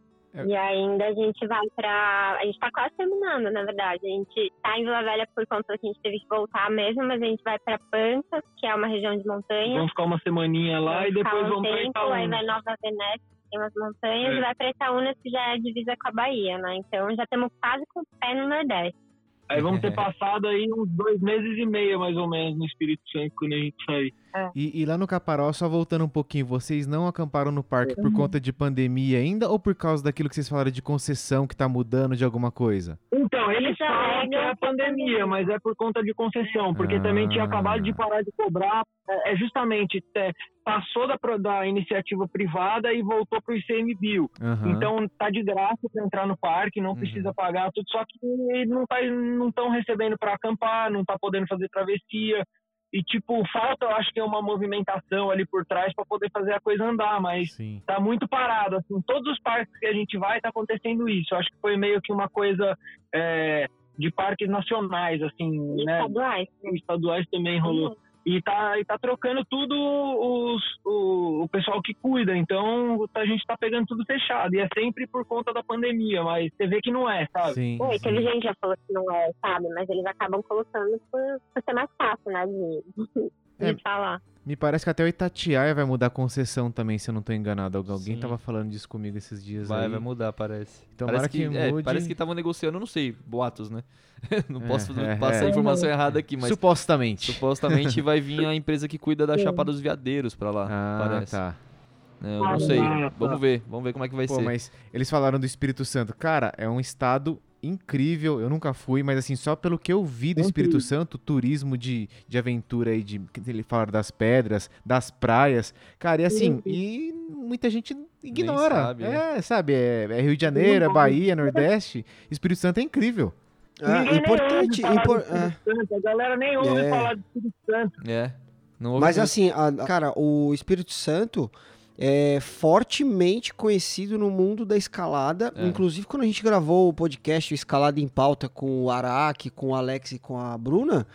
E ainda a gente vai pra. A gente tá quase terminando, na verdade. A gente tá em Vila Velha por conta que a gente teve que voltar mesmo, mas a gente vai pra Pancas, que é uma região de montanha. Vamos ficar uma semaninha lá e ficar depois um vamos pra tempo, Itaúna. Aí vai Nova Venécia, que tem umas montanhas, É. e vai pra Itaúna, que já é divisa com a Bahia, né? Então já estamos quase com o pé no Nordeste. Aí vamos ter passado aí uns dois meses e meio, mais ou menos, no Espírito Santo, quando a gente sair. E, e lá no Caparó, só voltando um pouquinho, vocês não acamparam no parque Uhum. por conta de pandemia ainda ou por causa daquilo que vocês falaram de concessão que tá mudando de alguma coisa? Então, eles Eles falam que é a pandemia, mas é por conta de concessão, porque Ah. também tinha acabado de parar de cobrar. É é justamente, é, passou da, pro- da iniciativa privada e voltou para o ICMBio. Aham. Então tá de graça para entrar no parque, não Uhum. precisa pagar tudo, só que não tá, não estão recebendo para acampar, não tá podendo fazer travessia. E tipo, falta, eu acho que é uma movimentação ali por trás para poder fazer a coisa andar, mas Sim. tá muito parado. Assim, todos os parques que a gente vai tá acontecendo isso. Eu acho que foi meio que uma coisa é, de parques nacionais, assim, E né? estaduais. Estaduais também rolou. E tá, e tá trocando tudo os, o, o pessoal que cuida. Então a gente tá pegando tudo fechado. E é sempre por conta da pandemia, mas você vê que não é, sabe? Sim. Oi, teve gente já falou que não é, sabe? Mas eles acabam colocando por, por ser mais fácil, né? De, É. de falar. Me parece que até o Itatiaia vai mudar a concessão também, se eu não tô enganado. Algu- Alguém Sim. tava falando disso comigo esses dias Vai, aí. vai mudar, parece. Tomara parece que é, mude. parece que estavam negociando, eu não sei, boatos, né? não É, posso é, passar é. a informação errada aqui, mas Supostamente. supostamente vai vir a empresa que cuida da Chapada dos Veadeiros pra lá, Ah, parece. tá. É, eu não sei. Ah, tá. Vamos ver, vamos ver como é que vai Pô, ser. mas eles falaram do Espírito Santo. Cara, é um estado incrível. Eu nunca fui, mas assim, só pelo que eu vi do Espírito Santo, turismo de, de aventura aí, de que ele fala das pedras, das praias. Cara, e assim, e muita gente ignora. sabe, né? é, sabe? É, é Rio de Janeiro, é Bahia, Nordeste. Espírito Santo é incrível. Ah, Ninguém nem importante, ouve falar impor- Santo, A galera nem ouve É. falar do Espírito Santo. É. Mas assim, a- cara, o Espírito Santo é fortemente conhecido no mundo da escalada. É. Inclusive, quando a gente gravou o podcast o Escalada em Pauta com o Araque, com o Alex e com a Bruna,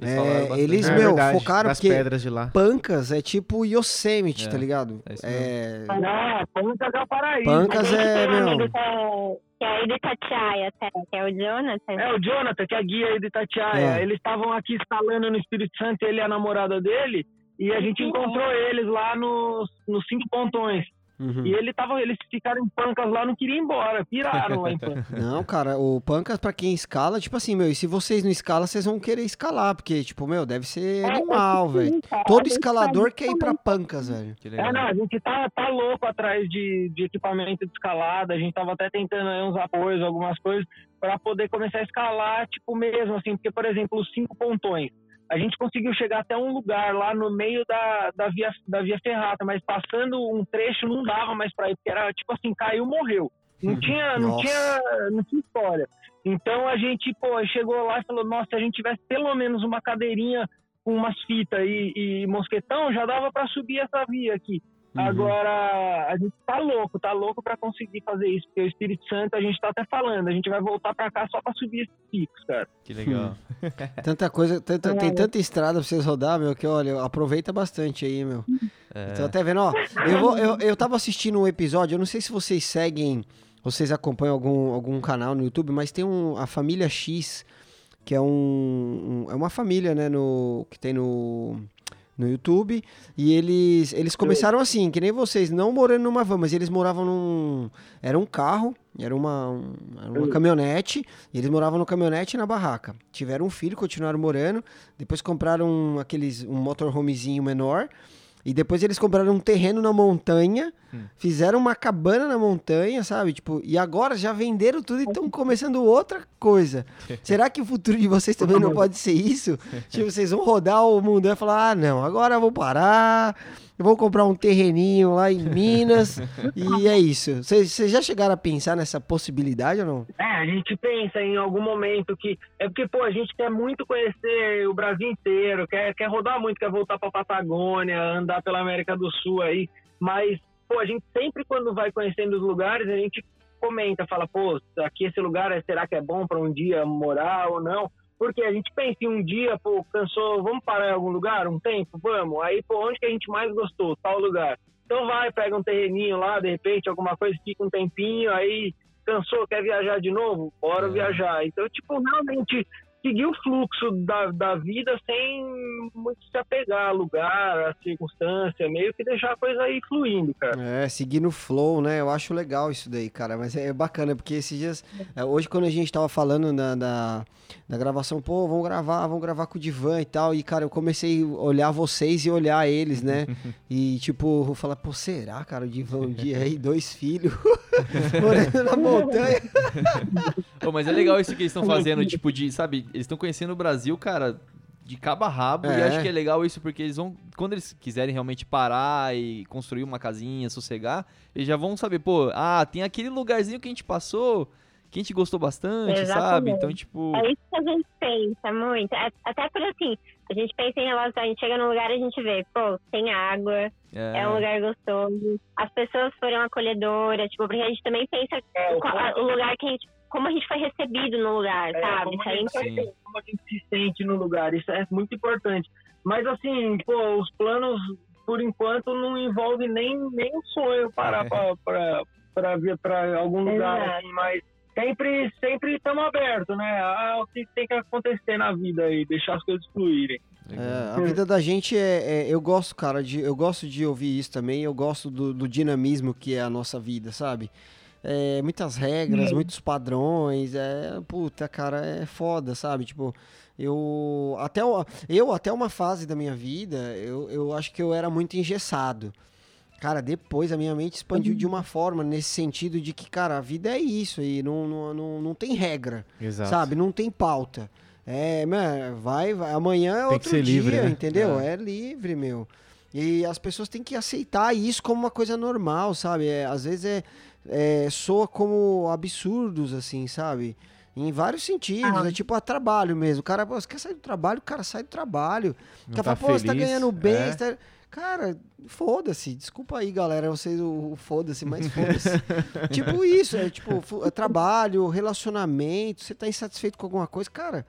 Eles é, eles, É meu, verdade, focaram porque pedras de lá. Pancas é tipo Yosemite, É, tá ligado? é isso É, Ah, Pancas é o paraíso. Pancas gente é, tem meu. amigo que é, aí do Itatiaia que é o Jonathan. É o Jonathan, que é a guia aí de Itatiaia. É. Eles estavam aqui escalando no Espírito Santo, ele e a namorada dele, e a gente encontrou eles lá nos, nos cinco pontões. uhum. E ele tava, eles ficaram em Pancas lá, não queriam ir embora, piraram lá em Pancas. Não, cara, o Pancas, pra quem escala, tipo assim, meu, e se vocês não escalam, vocês vão querer escalar, porque, tipo, meu, deve ser É, animal, velho. Todo escalador quer ir pra Pancas, velho. Que É, não, a gente tá, tá louco atrás de, de equipamento de escalada, a gente tava até tentando aí uns apoios, algumas coisas, para poder começar a escalar, tipo, mesmo, assim, porque, por exemplo, os cinco pontões, a gente conseguiu chegar até um lugar lá no meio da, da, via, da via ferrata, mas passando um trecho não dava mais para ir, porque era, tipo assim, caiu, morreu. Não tinha, não Nossa. tinha, não tinha história. Então a gente, pô, chegou lá e falou, nossa, se a gente tivesse pelo menos uma cadeirinha com umas fitas e, e mosquetão, já dava para subir essa via aqui. Uhum. Agora, a gente tá louco, tá louco para conseguir fazer isso, porque o Espírito Santo, a gente tá até falando, a gente vai voltar para cá só para subir esses picos, cara. Que legal. Tanta coisa, tanta- É. tem tanta estrada pra vocês rodar, meu, que olha, aproveita bastante aí, meu. É. Tô até vendo, ó. Eu, vou, eu, eu tava assistindo um episódio, eu não sei se vocês seguem, vocês acompanham algum, algum canal no YouTube, mas tem um, a Família X, que é um, um- é uma família, né, no, que tem no, no YouTube, e eles, eles começaram assim, que nem vocês, não morando numa van, mas eles moravam num, era um carro, era uma, um- era uma caminhonete, e eles moravam no caminhonete e na barraca. Tiveram um filho, continuaram morando, depois compraram aqueles, um motorhomezinho menor, e depois eles compraram um terreno na montanha, fizeram uma cabana na montanha, sabe? Tipo, e agora já venderam tudo e estão começando outra coisa. Será que o futuro de vocês também não pode ser isso? Tipo, vocês vão rodar o mundo e falar: ah, não, agora eu vou parar, eu vou comprar um terreninho lá em Minas, e é isso. Vocês já chegaram a pensar nessa possibilidade ou não? É, a gente pensa em algum momento que. É porque, pô, a gente quer muito conhecer o Brasil inteiro, quer, quer rodar muito, quer voltar pra Patagônia, andar pela América do Sul aí. Mas, pô, a gente sempre, quando vai conhecendo os lugares, a gente comenta, fala, pô, aqui esse lugar, será que é bom pra um dia morar ou não? Porque a gente pensa em um dia, pô, cansou, vamos parar em algum lugar, um tempo, vamos. Aí, pô, onde que a gente mais gostou? Tal lugar. Então vai, pega um terreninho lá, de repente, alguma coisa, fica um tempinho, aí cansou, quer viajar de novo? Bora É. viajar. Então, tipo, realmente seguir o fluxo da, da vida sem muito se apegar ao lugar, à circunstância, meio que deixar a coisa aí fluindo, cara. É, seguir no flow, né? Eu acho legal isso daí, cara. Mas é bacana, porque esses dias. é, hoje, quando a gente tava falando da, da gravação, pô, vamos gravar, vamos gravar com o Divan e tal. E, cara, eu comecei a olhar vocês e olhar eles, né? E, tipo, falar, pô, será, cara, o Divan um dia aí, dois filhos, morando na montanha. Pô, mas é legal isso que eles estão fazendo, tipo, de, sabe, eles estão conhecendo o Brasil, cara, de cabo a rabo, e É. acho que é legal isso porque eles vão, quando eles quiserem realmente parar e construir uma casinha, sossegar, eles já vão saber, pô, ah, tem aquele lugarzinho que a gente passou, que a gente gostou bastante, sabe? Exatamente. Então, tipo, É isso que a gente pensa muito. É- Até por assim, a gente pensa em relação, a gente chega num lugar e a gente vê, pô, tem água, é, um lugar gostoso, as pessoas foram acolhedoras, tipo, porque a gente também pensa É, o lugar que a gente, como a gente foi recebido no lugar, É, sabe? como, Isso a aí é gente, importante. como a gente se sente no lugar, isso é muito importante. Mas assim, pô, os planos, por enquanto, não envolvem nem, nem um sonho parar pra, pra, pra vir pra algum lugar, Exato. assim, mas sempre sempre estamos abertos, né? Ah, o que tem que acontecer na vida aí, deixar as coisas fluírem. É, a vida da gente é, é- Eu gosto, cara, de, eu gosto de ouvir isso também. Eu gosto do, do dinamismo que é a nossa vida, sabe? É, muitas regras, muitos padrões. É, puta, cara, é foda, sabe? Tipo, eu até, eu, até uma fase da minha vida, eu, eu acho que eu era muito engessado. Cara, depois a minha mente expandiu de uma forma nesse sentido de que, cara, a vida é isso aí, não, não, não, não tem regra Exato. sabe? Não tem pauta. É, mano, vai, vai. Amanhã é Tem que outro ser dia, livre, né? entendeu? É. É. livre, meu. E as pessoas têm que aceitar isso como uma coisa normal, sabe? É, às vezes é, é, soa como absurdos, assim, sabe? Em vários sentidos. Ah. É tipo a trabalho mesmo. O cara, você quer sair do trabalho? O cara sai do trabalho. O Não cara tá fala, pô, você tá feliz, ganhando bem. é. você tá- Cara, foda-se. Desculpa aí, galera, vocês o, o foda-se, mas foda-se. tipo isso, é tipo é trabalho, relacionamento, você tá insatisfeito com alguma coisa, cara.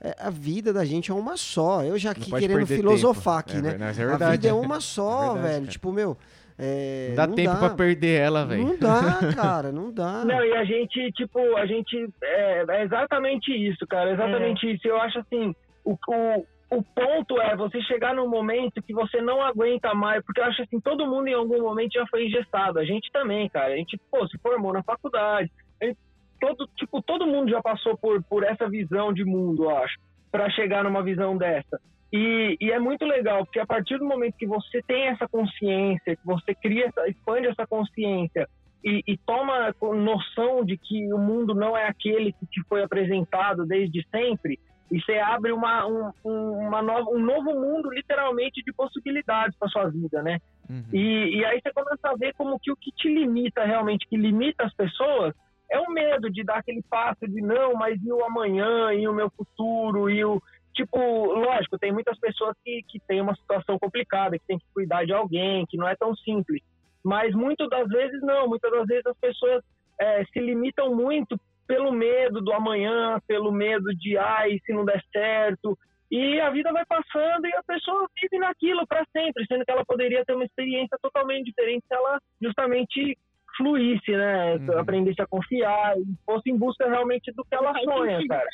é- a vida da gente é uma só. Eu já aqui querendo filosofar tempo. aqui, É né? ver- mas é a verdade. vida é uma só, É verdade, velho. cara. Tipo, meu. É, Não dá tempo pra perder ela, velho. Não dá, cara, não dá. Não, e a gente, tipo, a gente. É, é exatamente isso, cara. é Exatamente isso. Eu acho assim, o, o, o ponto é você chegar num momento que você não aguenta mais, porque eu acho assim, todo mundo em algum momento já foi engessado. A gente também, cara. A gente, pô, se formou na faculdade. Gente- todo, tipo, todo mundo já passou por, por essa visão de mundo, eu acho, para chegar numa visão dessa. E, e é muito legal, porque a partir do momento que você tem essa consciência, que você cria, essa, expande essa consciência e, e toma noção de que o mundo não é aquele que te foi apresentado desde sempre, e você abre uma, um, um- uma nova, um novo mundo, literalmente, de possibilidades para sua vida, né? Uhum. E, e aí você começa a ver como que o que te limita realmente, que limita as pessoas, é o medo de dar aquele passo de não, mas e o amanhã, e o meu futuro, e o. Tipo, lógico, tem muitas pessoas que, que têm uma situação complicada, que tem que cuidar de alguém, que não é tão simples. Mas muitas das vezes não, muitas das vezes as pessoas eh, se limitam muito pelo medo do amanhã, pelo medo de, ai, se não der certo. E a vida vai passando e a pessoa vive naquilo para sempre, sendo que ela poderia ter uma experiência totalmente diferente se ela justamente fluísse, né? Uhum. Aprendesse a confiar e fosse em busca realmente do que ela sonha, cara.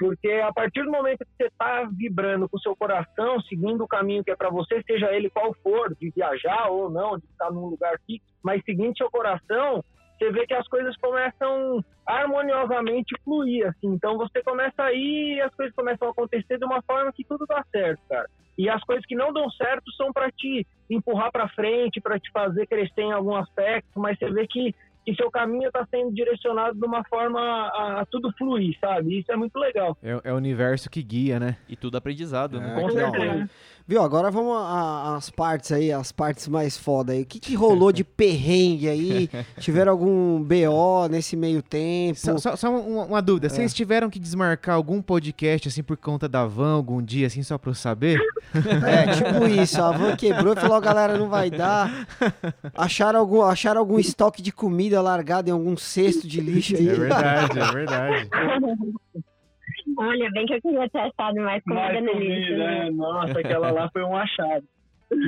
Porque a partir do momento que você está vibrando com o seu coração, seguindo o caminho que é para você, seja ele qual for, de viajar ou não, de estar num lugar fixo, mas seguindo seu coração, você vê que as coisas começam harmoniosamente fluir, assim. Então você começa a ir e as coisas começam a acontecer de uma forma que tudo dá certo, cara. E as coisas que não dão certo são para te empurrar para frente, para te fazer crescer em algum aspecto, mas você vê que que seu caminho está sendo direcionado de uma forma a, a tudo fluir, sabe? Isso é muito legal. É, é o universo que guia, né? E tudo aprendizado, né? É, Com que da certeza. Viu, agora vamos às partes aí, as partes mais foda aí. O que, que rolou de perrengue aí? Tiveram algum BO nesse meio tempo? Só, só- só uma, uma dúvida, É. vocês tiveram que desmarcar algum podcast assim por conta da van algum dia, assim, só pra eu saber? É, tipo isso, a van quebrou e falou, galera, não vai dar. Acharam algum, acharam algum estoque de comida largado em algum cesto de lixo aí. É verdade, é verdade. Olha, bem que eu queria ter achado mais comida Mais no lixo. né? né? Nossa, aquela lá foi um achado.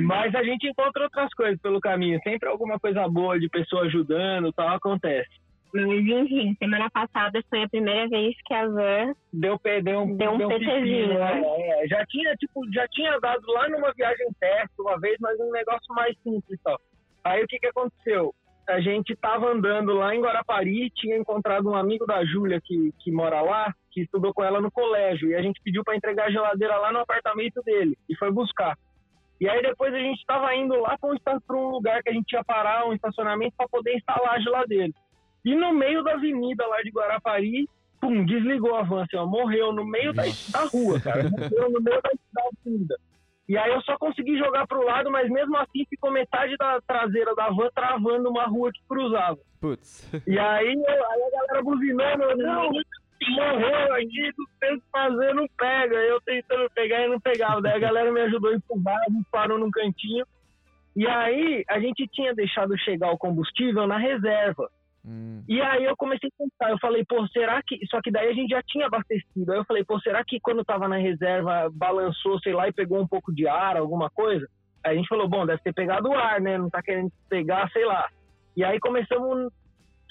Mas a gente encontra outras coisas pelo caminho. Sempre alguma coisa boa de pessoa ajudando tal acontece. Mas enfim, semana passada foi a primeira vez que a van Deu, deu, Deu um pepino, PTzinho, né? né? É, já tinha, tipo, já tinha dado lá numa viagem teste uma vez, mas um negócio mais simples só. Aí o que que aconteceu? A gente tava andando lá em Guarapari, tinha encontrado um amigo da Júlia que, que mora lá, que estudou com ela no colégio, e a gente pediu para entregar a geladeira lá no apartamento dele, e foi buscar. E aí depois a gente estava indo lá para um lugar que a gente ia parar, um estacionamento, para poder instalar a geladeira. E no meio da avenida lá de Guarapari, pum, desligou a van, assim, ó, morreu no meio da, da rua, cara. Morreu no meio da, da avenida. E aí eu só consegui jogar pro lado, mas mesmo assim ficou metade da traseira da van travando uma rua que cruzava. Putz. E aí, eu- aí a galera buzinando, eu, não, morreu aqui, tu tem que fazer, não pega. Eu tentando pegar e não pegava. Daí a galera me ajudou a empurrar, a gente parou num cantinho. E aí, a gente tinha deixado chegar o combustível na reserva. Hum. E aí eu comecei a pensar, eu falei, pô, será que. Só que daí a gente já tinha abastecido. Aí eu falei, pô, será que quando tava na reserva balançou, sei lá, e pegou um pouco de ar, alguma coisa? Aí a gente falou, bom, deve ter pegado o ar, né? Não tá querendo pegar, sei lá. E aí começamos,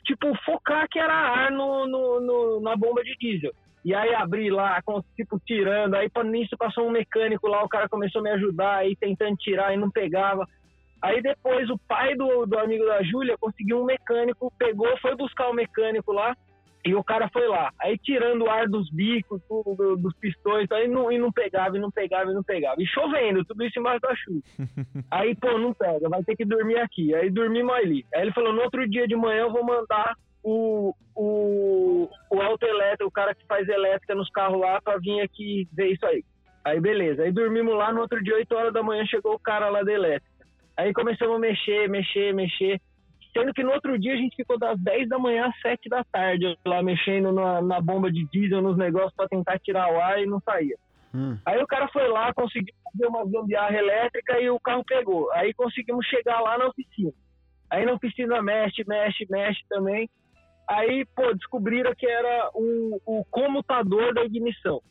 tipo, focar que era ar no, no, no- na bomba de diesel. E aí abri lá, tipo, tirando. Aí nisso passou um mecânico lá, o cara começou a me ajudar, aí tentando tirar e não pegava. Aí depois o pai do, do amigo da Júlia conseguiu um mecânico, pegou, foi buscar o mecânico lá e o cara foi lá. Aí tirando o ar dos bicos, do- do- dos pistões, aí não, e não pegava, e não pegava, e não pegava. E chovendo, tudo isso embaixo da chuva. Aí, pô, não pega, vai ter que dormir aqui. Aí dormimos ali. Aí ele falou, no outro dia de manhã eu vou mandar o, o, o autoelétrico, o cara que faz elétrica nos carros lá, pra vir aqui ver isso aí. Aí beleza, aí dormimos lá, no outro dia, 8 horas da manhã, chegou o cara lá da elétrica. Aí começamos a mexer, mexer, mexer. Sendo que no outro dia a gente ficou das 10 da manhã às 7 da tarde lá mexendo na, na bomba de diesel, nos negócios pra tentar tirar o ar e não saía. Hum. Aí o cara foi lá, conseguiu fazer uma gambiarra elétrica e o carro pegou. Aí conseguimos chegar lá na oficina. Aí na oficina mexe, mexe, mexe também. Aí, pô, descobriram que era o, o comutador da ignição.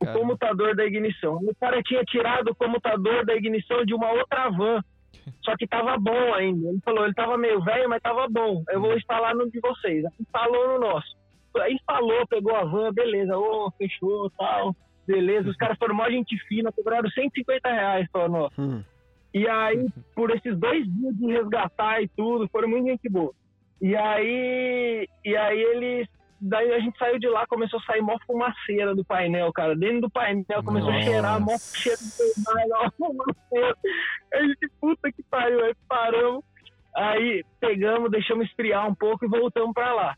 O Caramba. comutador da ignição. O cara tinha tirado o comutador da ignição de uma outra van. Só que tava bom ainda. Ele falou, ele tava meio velho, mas tava bom. Eu vou instalar no de vocês. Instalou no nosso. Aí instalou, pegou a van, beleza. Ô, fechou, tal. Beleza. Os caras foram mó gente fina, cobraram 150 reais pra nós. Hum. E aí, por esses dois dias de resgatar e tudo, foram muito gente boa. E aí, e aí eles. Daí a gente saiu de lá, começou a sair mó fumaceira do painel, cara. Dentro do painel começou a cheirar, mó Nossa. cheiro de fumaceira. Aí a gente, puta que pariu, aí paramos. Aí pegamos, deixamos esfriar um pouco e voltamos pra lá.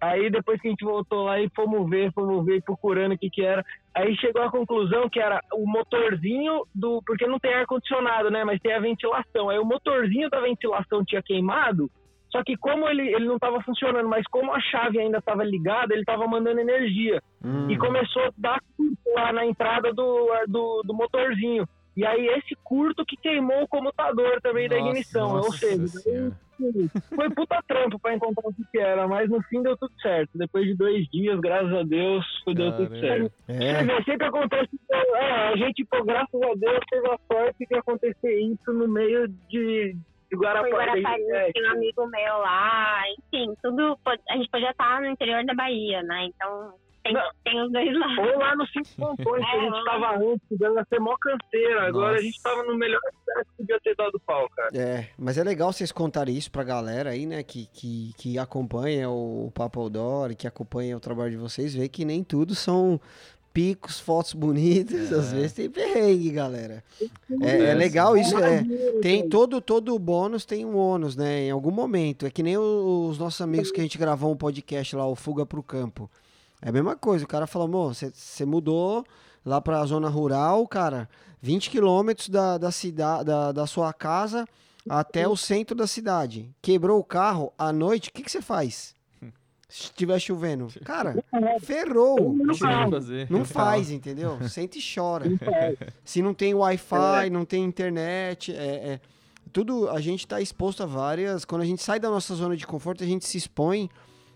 Aí depois que a gente voltou lá e fomos ver, fomos ver, procurando o que que era. Aí chegou à conclusão que era o motorzinho do. Porque não tem ar-condicionado, né? Mas tem a ventilação. Aí o motorzinho da ventilação tinha queimado. Só que como ele, ele não estava funcionando, mas como a chave ainda estava ligada, ele estava mandando energia. Hum. E começou a dar curto lá na entrada do, do, do motorzinho. E aí esse curto que queimou o comutador também da Nossa, ignição. Ou seja, Senhora. foi puta trampo pra encontrar o que que era, mas no fim deu tudo certo. Depois de dois dias, graças a Deus, deu tudo certo. É. Dizer, sempre acontece. É, a gente, pô, graças a Deus, teve a sorte de acontecer isso no meio de, de Foi Guarapari. Guarapari, É, tem um amigo meu lá, enfim, tudo. A gente podia estar no interior da Bahia, né? Então tem, tem os dois lados. Ou lá no Cinco Pontões, que a gente tava antes, dando ser mó canseira. Agora a gente tava no melhor lugar que podia ter dado pau, cara. É, mas é legal vocês contarem isso pra galera aí, né, que, que, que acompanha o Papo Outdoor, que acompanha o trabalho de vocês, ver que nem tudo são picos, fotos bonitas, É. às vezes tem perrengue, galera. É, é legal isso, é, tem todo, todo bônus tem um ônus, né, em algum momento. É que nem os nossos amigos que a gente gravou um podcast lá, o Fuga pro Campo. É a mesma coisa, o cara falou, amor, você mudou lá pra zona rural, cara, 20 quilômetros da, da, cida, da, da sua casa até o centro da cidade. Quebrou o carro à noite, o que você faz? Se estiver chovendo. Cara, ferrou. Não sei o que fazer. não faz, entendeu? Sente e chora. Se não tem Wi-Fi, não tem internet, é, é- tudo a gente está exposto a várias. Quando a gente sai da nossa zona de conforto, a gente se expõe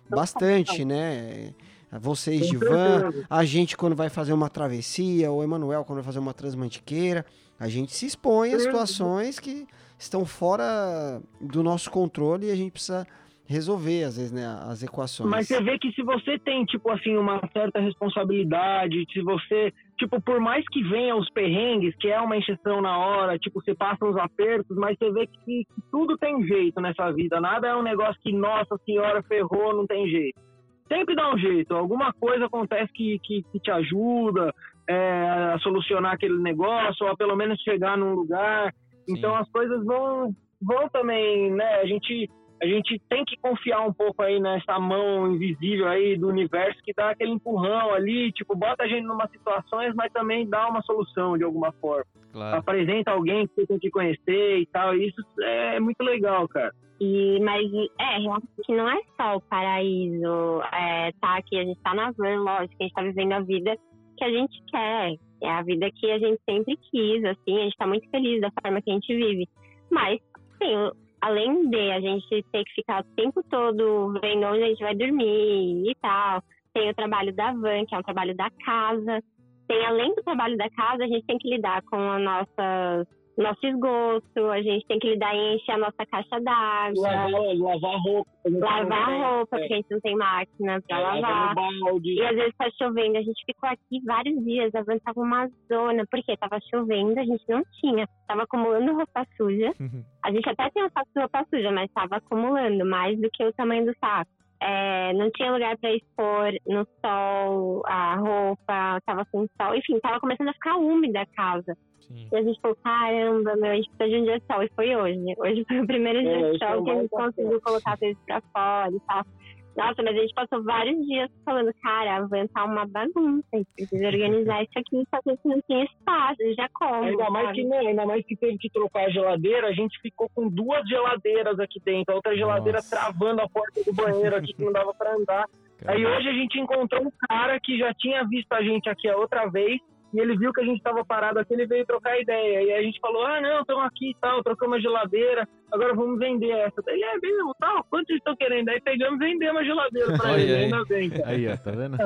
bastante, né? Vocês de van, a gente quando vai fazer uma travessia, o Emanuel quando vai fazer uma transmantiqueira, a gente se expõe a situações que estão fora do nosso controle e a gente precisa resolver, às vezes, né, as equações. Mas você vê que se você tem, tipo assim, uma certa responsabilidade, se você, tipo, por mais que venha os perrengues, que é uma encheção na hora, tipo, você passa uns apertos, mas você vê que, que tudo tem jeito nessa vida. Nada é um negócio que, nossa senhora, ferrou, não tem jeito. Sempre dá um jeito. Alguma coisa acontece que, que, que te ajuda é, a solucionar aquele negócio, ou a pelo menos chegar num lugar. Então Sim. as coisas vão, vão também, né? A gente a gente tem que confiar um pouco aí nessa mão invisível aí do universo que dá aquele empurrão ali, tipo, bota a gente numa situações, mas também dá uma solução de alguma forma. Claro. Apresenta alguém que você tem que conhecer e tal. Isso é muito legal, cara. E, mas é, realmente não é só o paraíso, é, tá aqui, a gente tá na van, lógico, a gente tá vivendo a vida que a gente quer. É a vida que a gente sempre quis, assim, a gente tá muito feliz da forma que a gente vive. Mas tem além de a gente ter que ficar o tempo todo vendo onde a gente vai dormir e tal, tem o trabalho da van, que é um trabalho da casa. Tem, além do trabalho da casa, a gente tem que lidar com a nossa nosso esgoto, a gente tem que lidar em encher a nossa caixa d'água. Lavar, lavar roupa. Lavar não tem- roupa, é, porque a gente não tem máquina pra lavar lavar. E às vezes tá chovendo, a gente ficou aqui vários dias, avançava uma zona, porque tava chovendo, a gente não tinha. Tava acumulando roupa suja. A gente até tem um saco de roupa suja, mas tava acumulando mais do que o tamanho do saco. É, não tinha lugar pra expor no sol a roupa, tava com sol, enfim, tava começando a ficar úmida a casa. Sim. E a gente falou, caramba, meu, a gente precisa de um dia de sol. E foi hoje. Hoje foi o primeiro dia É, de hoje sol que a gente conseguiu colocar tudo pra fora e tal. Nossa, mas a gente passou vários dias falando, cara, a van tá uma bagunça, a gente precisa organizar isso aqui, só que a gente não tinha espaço, já como. Ainda mais sabe? que não, ainda mais que teve que trocar a geladeira, a gente ficou com duas geladeiras aqui dentro, a outra geladeira Nossa. travando a porta do banheiro aqui que não dava pra andar. Aí hoje a gente encontrou um cara que já tinha visto a gente aqui a outra vez e ele viu que a gente tava parado aqui, ele veio trocar ideia. E a gente falou: "Ah, não, estamos aqui e tal, trocamos a geladeira, agora vamos vender essa". Ele é mesmo, tal, quanto vocês estão querendo? Aí pegamos e vendemos a geladeira Olha ele, aí. ainda bem. cara. Aí, ó, tá vendo?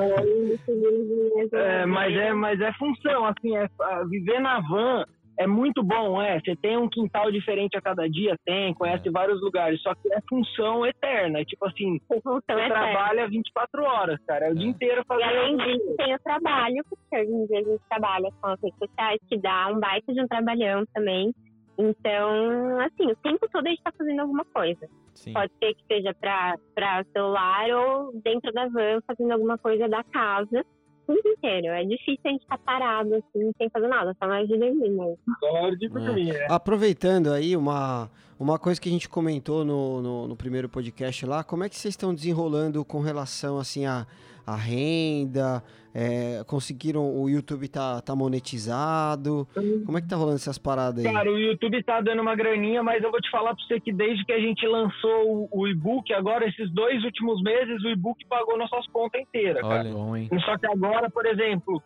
É, mas é, mas é função, assim, é, viver na van é muito bom, é. Você tem um quintal diferente a cada dia, tem, conhece vários lugares, só que é função eterna. é Tipo assim, função você é trabalha 24 horas, cara. É o É. dia inteiro E fazendo. além disso, tem o trabalho, porque hoje em dia a gente trabalha com as redes sociais, que dá um baita de um trabalhão também. Então, assim, o tempo todo a gente tá fazendo alguma coisa. Sim. Pode ser que seja para celular ou dentro da van fazendo alguma coisa da casa o dia inteiro. É difícil a gente estar parado assim, sem fazer nada, só mais de dormir mesmo. hora de dormir, é. Aproveitando aí uma, uma coisa que a gente comentou no, no, no primeiro podcast lá, como é que vocês estão desenrolando com relação assim a, a renda? É, conseguiram o YouTube tá, tá monetizado? Como é que tá rolando essas paradas aí? Cara, o YouTube tá dando uma graninha, mas eu vou te falar pra você que desde que a gente lançou o, o e-book, agora esses dois últimos meses, o e-book pagou nossas contas inteiras, cara. Olha, Bom, hein? Só que agora, por exemplo,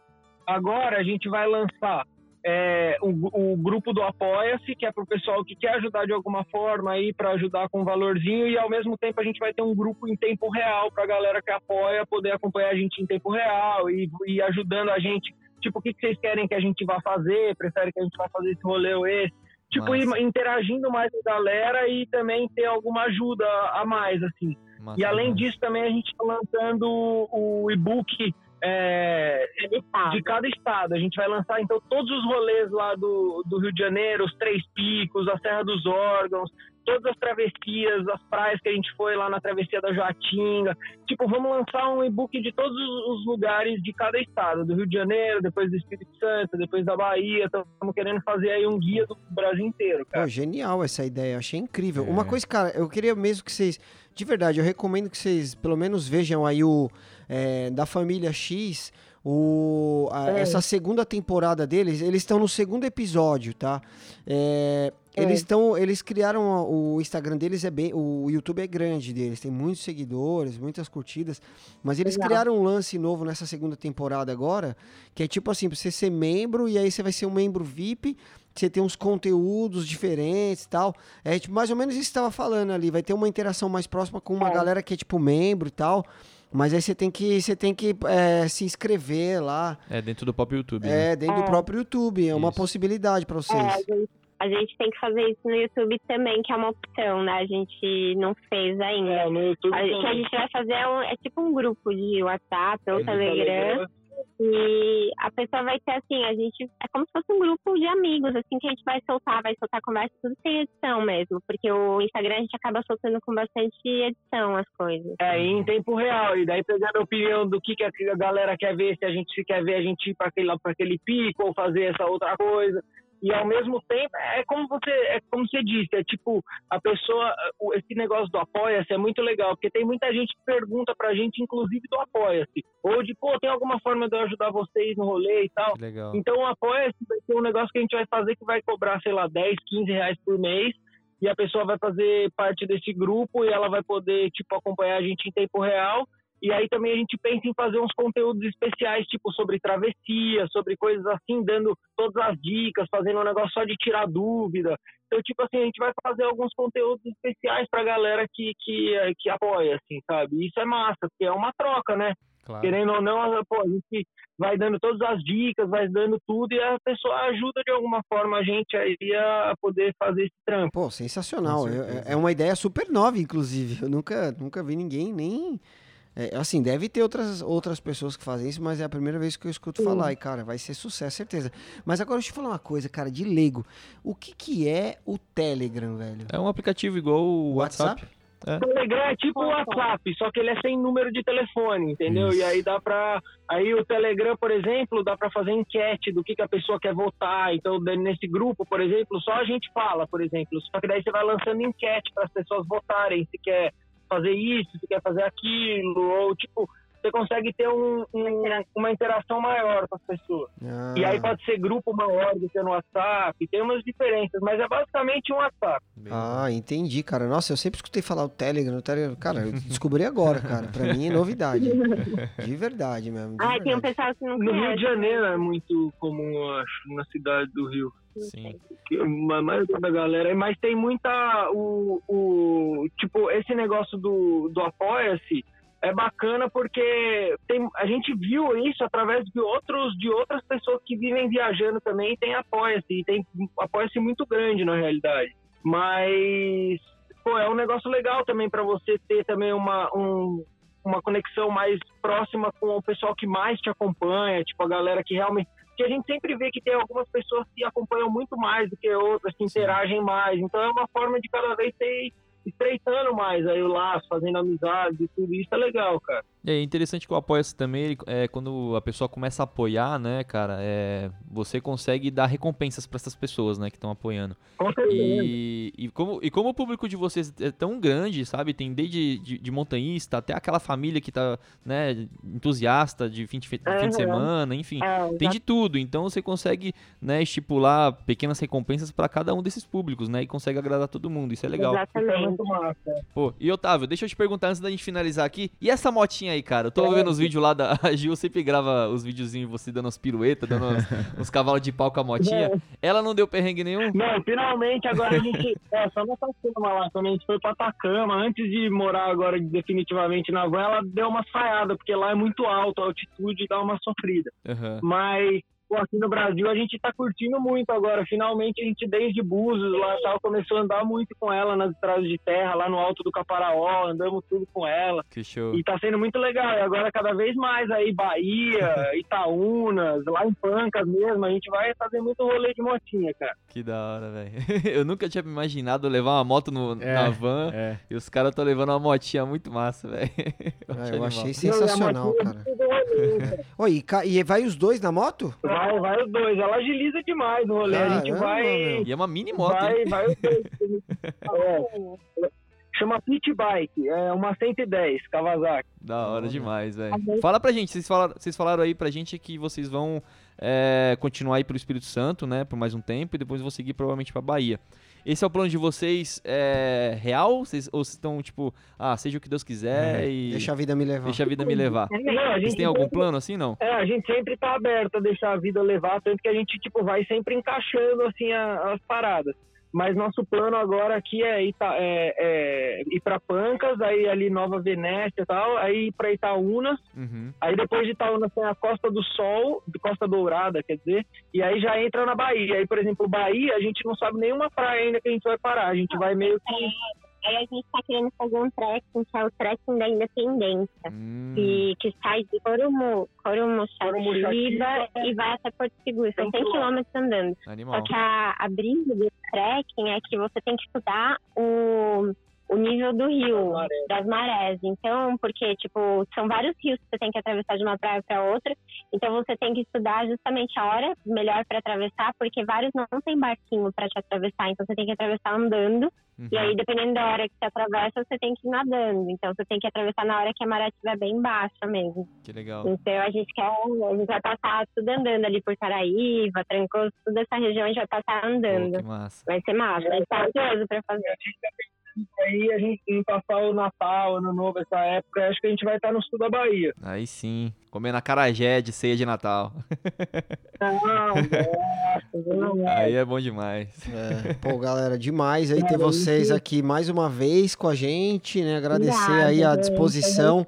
agora a gente vai lançar é, o, o grupo do Apoia-se, que é pro pessoal que quer ajudar de alguma forma aí para ajudar com um valorzinho, e ao mesmo tempo a gente vai ter um grupo em tempo real pra galera que apoia poder acompanhar a gente em tempo real e, e ajudando a gente. Tipo, o que, que vocês querem que a gente vá fazer? Prefere que a gente vá fazer esse rolê ou esse? Tipo, interagindo mais com a galera e também ter alguma ajuda a mais, assim. E além disso, também a gente está lançando o e-book é, estado. de cada estado. A gente vai lançar, então, todos os rolês lá do, do Rio de Janeiro, os Três Picos, a Serra dos Órgãos, todas as travessias, as praias que a gente foi lá na travessia da Joatinga. Tipo, vamos lançar um e-book de todos os os lugares de cada estado, do Rio de Janeiro, depois do Espírito Santo, depois da Bahia. Estamos querendo fazer aí um guia do Brasil inteiro, cara. Pô, genial essa ideia, achei incrível. É. Uma coisa, cara, eu queria mesmo que vocês, de verdade, eu recomendo que vocês pelo menos vejam aí o é, da família X, o, a- É. essa segunda temporada deles, eles estão no segundo episódio, tá? É, É. Eles estão, eles criaram o Instagram deles é bem, o YouTube é grande deles, tem muitos seguidores, muitas curtidas, mas eles Legal. criaram um lance novo nessa segunda temporada agora, que é tipo assim, pra você ser membro e aí você vai ser um membro VIP, você tem uns conteúdos diferentes e tal. É tipo, mais ou menos isso que você tava falando ali. Vai ter uma interação mais próxima com uma É. galera que é tipo membro e tal. Mas aí você tem que, você tem que é, se inscrever lá. É dentro do próprio YouTube. né? É, dentro do É. próprio YouTube. É uma Isso. possibilidade pra É, a vocês. gente, a gente tem que fazer isso no YouTube também, que é uma opção, né? A gente não fez ainda. É, no YouTube. A- O que a gente vai fazer é, um- é tipo um grupo de WhatsApp ou no Telegram. E a pessoa vai ter assim, a gente. É como se fosse um grupo de amigos, assim, que a gente vai soltar, vai soltar conversa tudo sem edição mesmo. Porque o Instagram a gente acaba soltando com bastante edição as coisas. É, em tempo real. E daí pegando a opinião do que, que a galera quer ver, se a gente quer ver a gente ir para aquele, pra aquele pico ou fazer essa outra coisa. E ao mesmo tempo, é como você, é como você disse, é tipo, a pessoa, esse negócio do apoia-se é muito legal, porque tem muita gente que pergunta pra gente, inclusive do apoia-se. Ou de, pô, tem alguma forma de eu ajudar vocês no rolê e tal. Legal. Então o apoia-se vai ser um negócio que a gente vai fazer que vai cobrar, sei lá, 10, 15 reais por mês. E a pessoa vai fazer parte desse grupo e ela vai poder, tipo, acompanhar a gente em tempo real. E aí também a gente pensa em fazer uns conteúdos especiais, tipo sobre travessia, sobre coisas assim, dando todas as dicas, fazendo um negócio só de tirar dúvida. Então, tipo assim, a gente vai fazer alguns conteúdos especiais pra galera que, que, que apoia, assim, sabe? E isso é massa, porque é uma troca, né? Claro. Querendo ou não, pô, a gente vai dando todas as dicas, vai dando tudo e a pessoa ajuda de alguma forma a gente aí a poder fazer esse trampo. Pô, sensacional. É, é uma ideia super nova, inclusive. Eu nunca, nunca vi ninguém nem. É, assim, deve ter outras, outras pessoas que fazem isso, mas é a primeira vez que eu escuto falar. E, cara, vai ser sucesso, certeza. Mas agora deixa eu falar uma coisa, cara, de leigo. O que, que é o Telegram, velho? É um aplicativo igual o WhatsApp. O Telegram é tipo o WhatsApp, só que ele é sem número de telefone, entendeu? E aí dá pra. Aí o Telegram, por exemplo, dá pra fazer enquete do que, que a pessoa quer votar. Então, nesse grupo, por exemplo, só a gente fala, por exemplo. Só que daí você vai lançando enquete para as pessoas votarem se quer fazer isso, se quer fazer aquilo, ou tipo, você consegue ter um- um- uma interação maior com as pessoas. Ah, E aí pode ser grupo maior do que no WhatsApp, tem umas diferenças, mas é basicamente um WhatsApp. Ah, entendi, cara. Nossa, eu sempre escutei falar o Telegram, o Telegram. Cara, eu descobri agora, cara. Pra mim é novidade. De verdade mesmo. de Ah, tem um verdade. pessoal que não No Rio de Janeiro é muito comum, eu acho, na cidade do Rio. Sim. A maioria da galera, mas tem muita. O, o, tipo, esse negócio do, do Apoia-se é bacana porque tem, a gente viu isso através de outros de outras pessoas que vivem viajando também e tem Apoia-se, e tem Apoia-se muito grande na realidade. Mas pô, é um negócio legal também para você ter também uma, um, uma conexão mais próxima com o pessoal que mais te acompanha, tipo a galera que realmente que a gente sempre vê que tem algumas pessoas que acompanham muito mais do que outras, que interagem mais. Então é uma forma de cada vez ter estreitando mais aí o laço, fazendo amizade tudo isso é legal, cara. É interessante que o Apoia-se também, ele- é, quando a pessoa começa a apoiar, né, cara, é, você consegue dar recompensas para essas pessoas, né, que estão apoiando. Com certeza. E, e, como, e como o público de vocês é tão grande, sabe? Tem desde de, de montanhista até aquela família que tá, né, entusiasta de fim de, fe- de fim de Aham. semana, enfim. É, Tem de tudo, então você consegue, né, estipular pequenas recompensas para cada um desses públicos, né, e consegue agradar todo mundo, isso é legal. É Exatamente. Pô, e Otávio, deixa eu te perguntar antes da gente finalizar aqui, e essa motinha aí, cara? Eu tô vendo os vídeos lá da a Gil, sempre grava os videozinhos de você dando umas piruetas, dando uns, uns cavalos de pau com a motinha. Ela não deu perrengue nenhum? Não, finalmente agora a gente. É, só nessa cama lá, quando a gente foi pra Atacama, antes de morar agora definitivamente na van, ela deu uma falhada, porque lá é muito alto, a altitude dá uma sofrida. Aham. Mas pô, aqui no Brasil a gente tá curtindo muito agora. Finalmente a gente, desde Búzios lá tal, começou a andar muito com ela nas estradas de terra, lá no alto do Caparaó, andamos tudo com ela. Que show. E tá sendo muito legal. E agora cada vez mais aí, Bahia, Itaúnas, lá em Pancas mesmo, a gente vai fazer muito rolê de motinha, cara. Que da hora, velho. Eu nunca tinha me imaginado levar uma moto no- É. na van É. e os caras estão levando uma motinha muito massa, velho. Eu Ah, achei eu achei sensacional, cara. Oi, e, e vai os dois na moto? Vai, vai os dois. Ela agiliza demais o rolê. a gente Caramba, vai. meu. E é uma mini moto, hein? Vai, vai os dois. É, chama Pit Bike, é uma 110 Kawasaki. Da hora demais, velho. Fala pra gente, vocês falaram, vocês falaram aí pra gente que vocês vão é, continuar aí pelo Espírito Santo, né, por mais um tempo, e depois vão seguir provavelmente pra Bahia. Esse é o plano de vocês é, real? Vocês, ou vocês estão, tipo, ah, seja o que Deus quiser e Deixa a vida me levar. deixa a vida me levar? Não, a Vocês gente têm algum plano assim, não? É, a gente sempre tá aberto a deixar a vida levar, tanto que a gente, tipo, vai sempre encaixando, assim, a- as paradas. Mas nosso plano agora aqui é ir, é- é ir pra Pancas, aí ali Nova Venécia e tal, aí ir pra Itaúnas, Uhum. aí depois de Itaúnas tem a Costa do Sol, de Costa Dourada, quer dizer, e aí já entra na Bahia. Aí, por exemplo, Bahia, a gente não sabe nenhuma praia ainda que a gente vai parar, a gente vai meio que... Aí a gente tá querendo fazer um trekking, que é o trekking da Independência. Hum, Que, que sai de Corumu, Corumu, Corumu-Chatiba e vai até Porto Seguro. São 100 quilômetros andando. Só animal. que a, a brisa do trekking é que você tem que estudar o, o nível do rio, das marés. Então, porque, tipo, são vários rios que você tem que atravessar de uma praia para outra. Então, você tem que estudar justamente a hora melhor para atravessar, porque vários não tem barquinho para te atravessar. Então, você tem que atravessar andando. Uhum. E aí, dependendo da hora que você atravessa, você tem que ir nadando. Então, você tem que atravessar na hora que a maré estiver bem baixa mesmo. Que legal. Então, a gente quer, a gente vai passar tudo andando ali por Caraíva, Trancoso, toda essa região a gente vai passar andando. que massa. Vai ser massa, gente tá ansioso pra fazer. Aí a gente em passar o Natal, Ano Novo, essa época, acho que a gente vai estar no sul da Bahia. Aí sim. Comendo acarajé de ceia de Natal. Não, nossa, não é. Aí é bom demais. É, pô, galera, demais aí ter vocês aqui mais uma vez com a gente, né? Agradecer aí a disposição.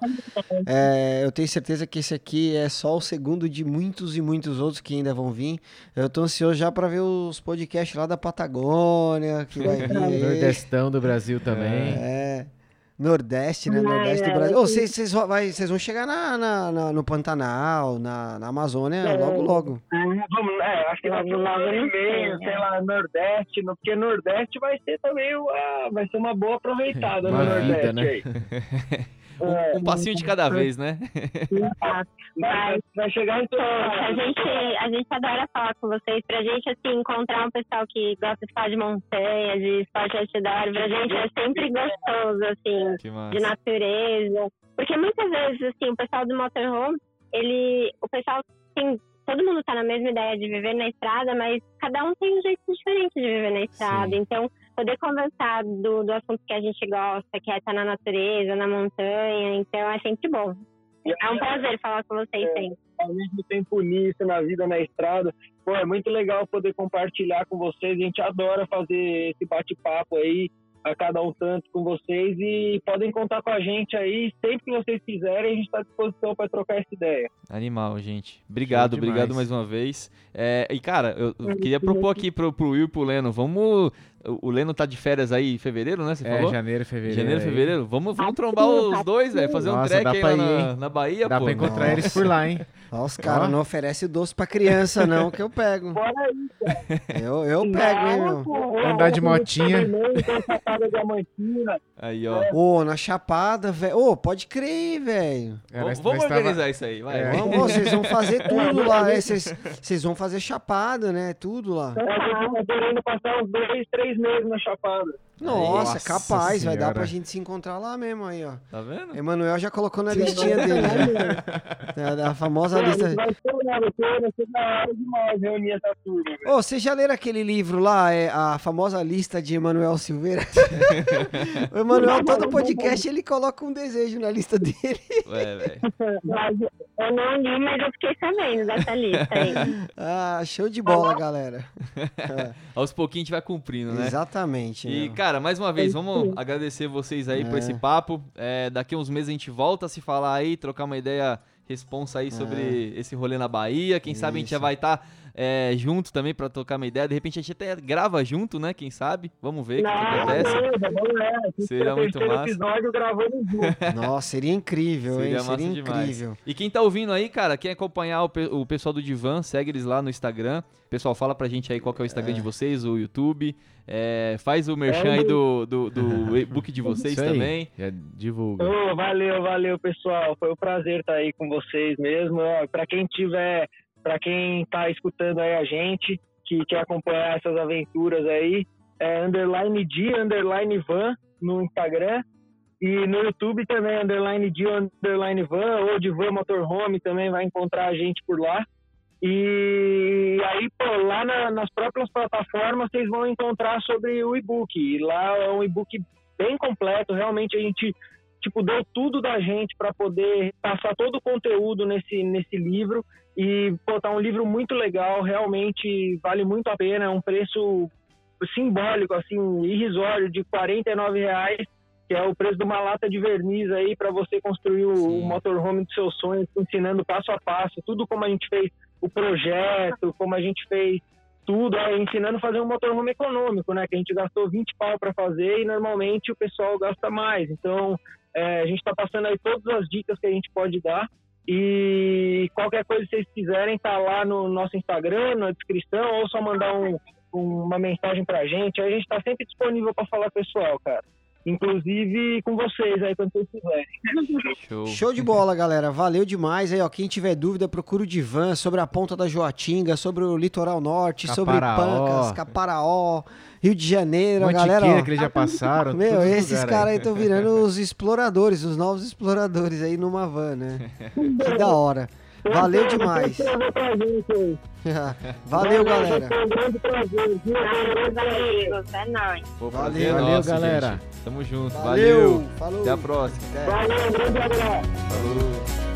É, eu tenho certeza que esse aqui é só o segundo de muitos e muitos outros que ainda vão vir. Eu tô ansioso já pra ver os podcasts lá da Patagônia, que vai vir aí. Nordestão do Brasil também. É. Nordeste, né? Ai, Nordeste do ai, Brasil. Ô, Vocês vocês vão- chegar na, na- na- no Pantanal, na, na Amazônia É. logo, logo. Vamos, é, acho que daqui Logo, ano logo e no meio, sei é. lá, Nordeste, no- porque Nordeste vai ser também uma, vai ser uma boa aproveitada no Uma vida, Nordeste né? aí. É, Um passinho de cada vez, né? Exato. vai, vai chegar em todo Poxa, a gente, a gente adora falar com vocês. Pra gente, assim, encontrar um pessoal que gosta de falar de montanha, de esporte outdoor, pra gente é sempre gostoso, assim, de natureza. Porque muitas vezes, assim, o pessoal do motorhome, ele, o pessoal tem, todo mundo tá na mesma ideia de viver na estrada, mas cada um tem um jeito diferente de viver na estrada. Sim. Então, poder conversar do, do assunto que a gente gosta, que é estar na natureza, na montanha, então é sempre bom. É um prazer falar com vocês sempre. ao mesmo tempo nisso, na vida, na estrada. Pô, é muito legal poder compartilhar com vocês. A gente adora fazer esse bate-papo aí, a cada um tanto com vocês. E podem contar com a gente aí. Sempre que vocês quiserem, a gente está à disposição para trocar essa ideia. Animal, gente. Obrigado, obrigado mais uma vez. É, e, cara, eu, eu queria propor aqui pro, pro Will e pro Leno. Vamos. O Leno tá de férias aí em fevereiro, né? Você É, falou? janeiro, fevereiro. Janeiro, aí. fevereiro. Vamos, vamos Tá trombar os tá dois, velho. Fazer um Nossa, trek dá aí ir, na, Bahia, Dá pô. pra encontrar Nossa. eles por lá, hein? Ó, os caras não oferecem doce pra criança, não, que eu pego. Bora aí, Eu, eu pego, hein, meu. Andar de motinha. Aí, ó. Ô, na Chapada, velho. Ô, pode crer, velho. É, Vamos nós- vamos nós tava- organizar isso aí, vai. É. Vamos, vocês vão fazer tudo lá. é, Vocês vão fazer Chapada, né? Tudo lá. Gente tá querendo passar uns dois, três meses na Chapada. Nossa, Nossa capaz. Vai dar Senhora. pra gente se encontrar lá mesmo aí, ó. Tá vendo? Emanuel já colocou na listinha dele. Já. Da- Da famosa lista. Vai ser, né, vai ser, vai ser da hora demais reunir essa turma. Ô, vocês já leram aquele livro lá, é a famosa lista de Emanuel Silveira? o Emanuel, todo podcast, ele coloca um desejo na lista dele. É, velho. Eu não li, mas eu fiquei sabendo dessa lista aí. Ah, show de bola, galera. Aos pouquinhos a gente vai cumprindo, né? Exatamente. E, meu. Cara, mais uma vez, vamos agradecer vocês aí por É. esse papo. É, daqui a uns meses a gente volta a se falar aí, trocar uma ideia, responsa aí sobre esse rolê na Bahia. Quem sabe a gente já É. Isso. vai estar junto também pra trocar uma ideia. De repente a gente até grava junto, né? Quem sabe? Vamos ver o que, Não, acontece. Lá. Seria muito massa. episódio gravando junto. Nossa, seria incrível, Seria hein? massa Seria demais. incrível. E quem tá ouvindo aí, cara, quer acompanhar o, pe- o pessoal do Divan, segue eles lá no Instagram. Pessoal, fala pra gente aí qual que é o Instagram de vocês, o YouTube. É, faz o merchan aí do, do, do e-book de vocês Isso aí. também. Já divulga. Ô, valeu, valeu, pessoal. Foi um prazer estar aí com vocês mesmo. Ó, Pra quem tiver, para quem tá escutando aí a gente, que quer acompanhar essas aventuras aí, é underline D, underline van no Instagram. E no YouTube também, underline D, underline van, ou de van motorhome também vai encontrar a gente por lá. E aí, pô, lá na- nas próprias plataformas vocês vão encontrar sobre o e-book. E Lá é um e-book bem completo, realmente a gente tipo deu tudo da gente para poder passar todo o conteúdo nesse nesse livro. E pô, tá um livro muito legal, realmente vale muito a pena, é um preço simbólico assim, irrisório de 49 reais, que é o preço de uma lata de verniz aí para você construir o, o motorhome dos seus sonhos, ensinando passo a passo, tudo como a gente fez o projeto, como a gente fez tudo, é, ensinando a fazer um motorhome econômico, né? Que a gente gastou 20 pau para fazer e normalmente o pessoal gasta mais. Então, é, a gente está passando aí todas as dicas que a gente pode dar. E qualquer coisa que vocês quiserem, tá lá no nosso Instagram, na descrição, ou só mandar um- uma mensagem pra gente. Aí a gente tá sempre disponível para falar pessoal, cara. Inclusive com vocês aí, quando vocês quiserem. Show. Show de bola, galera. Valeu demais. Aí, ó, quem tiver dúvida, procura o Divan sobre a ponta da Joatinga, sobre o litoral norte, sobre Caparaó. Pancas, Caparaó, Rio de Janeiro, a galera. Ó, que eles já passaram. meu, esses caras aí estão virando os exploradores, os novos exploradores aí numa van, né? Que da hora. Valeu demais. Valeu, galera. Foi um grande prazer. é nóis. Valeu. prazer é Valeu, nosso, galera. gente. Tamo junto. Valeu. Valeu. Falou. Até a próxima. Até. Valeu, um grande abraço. Falou.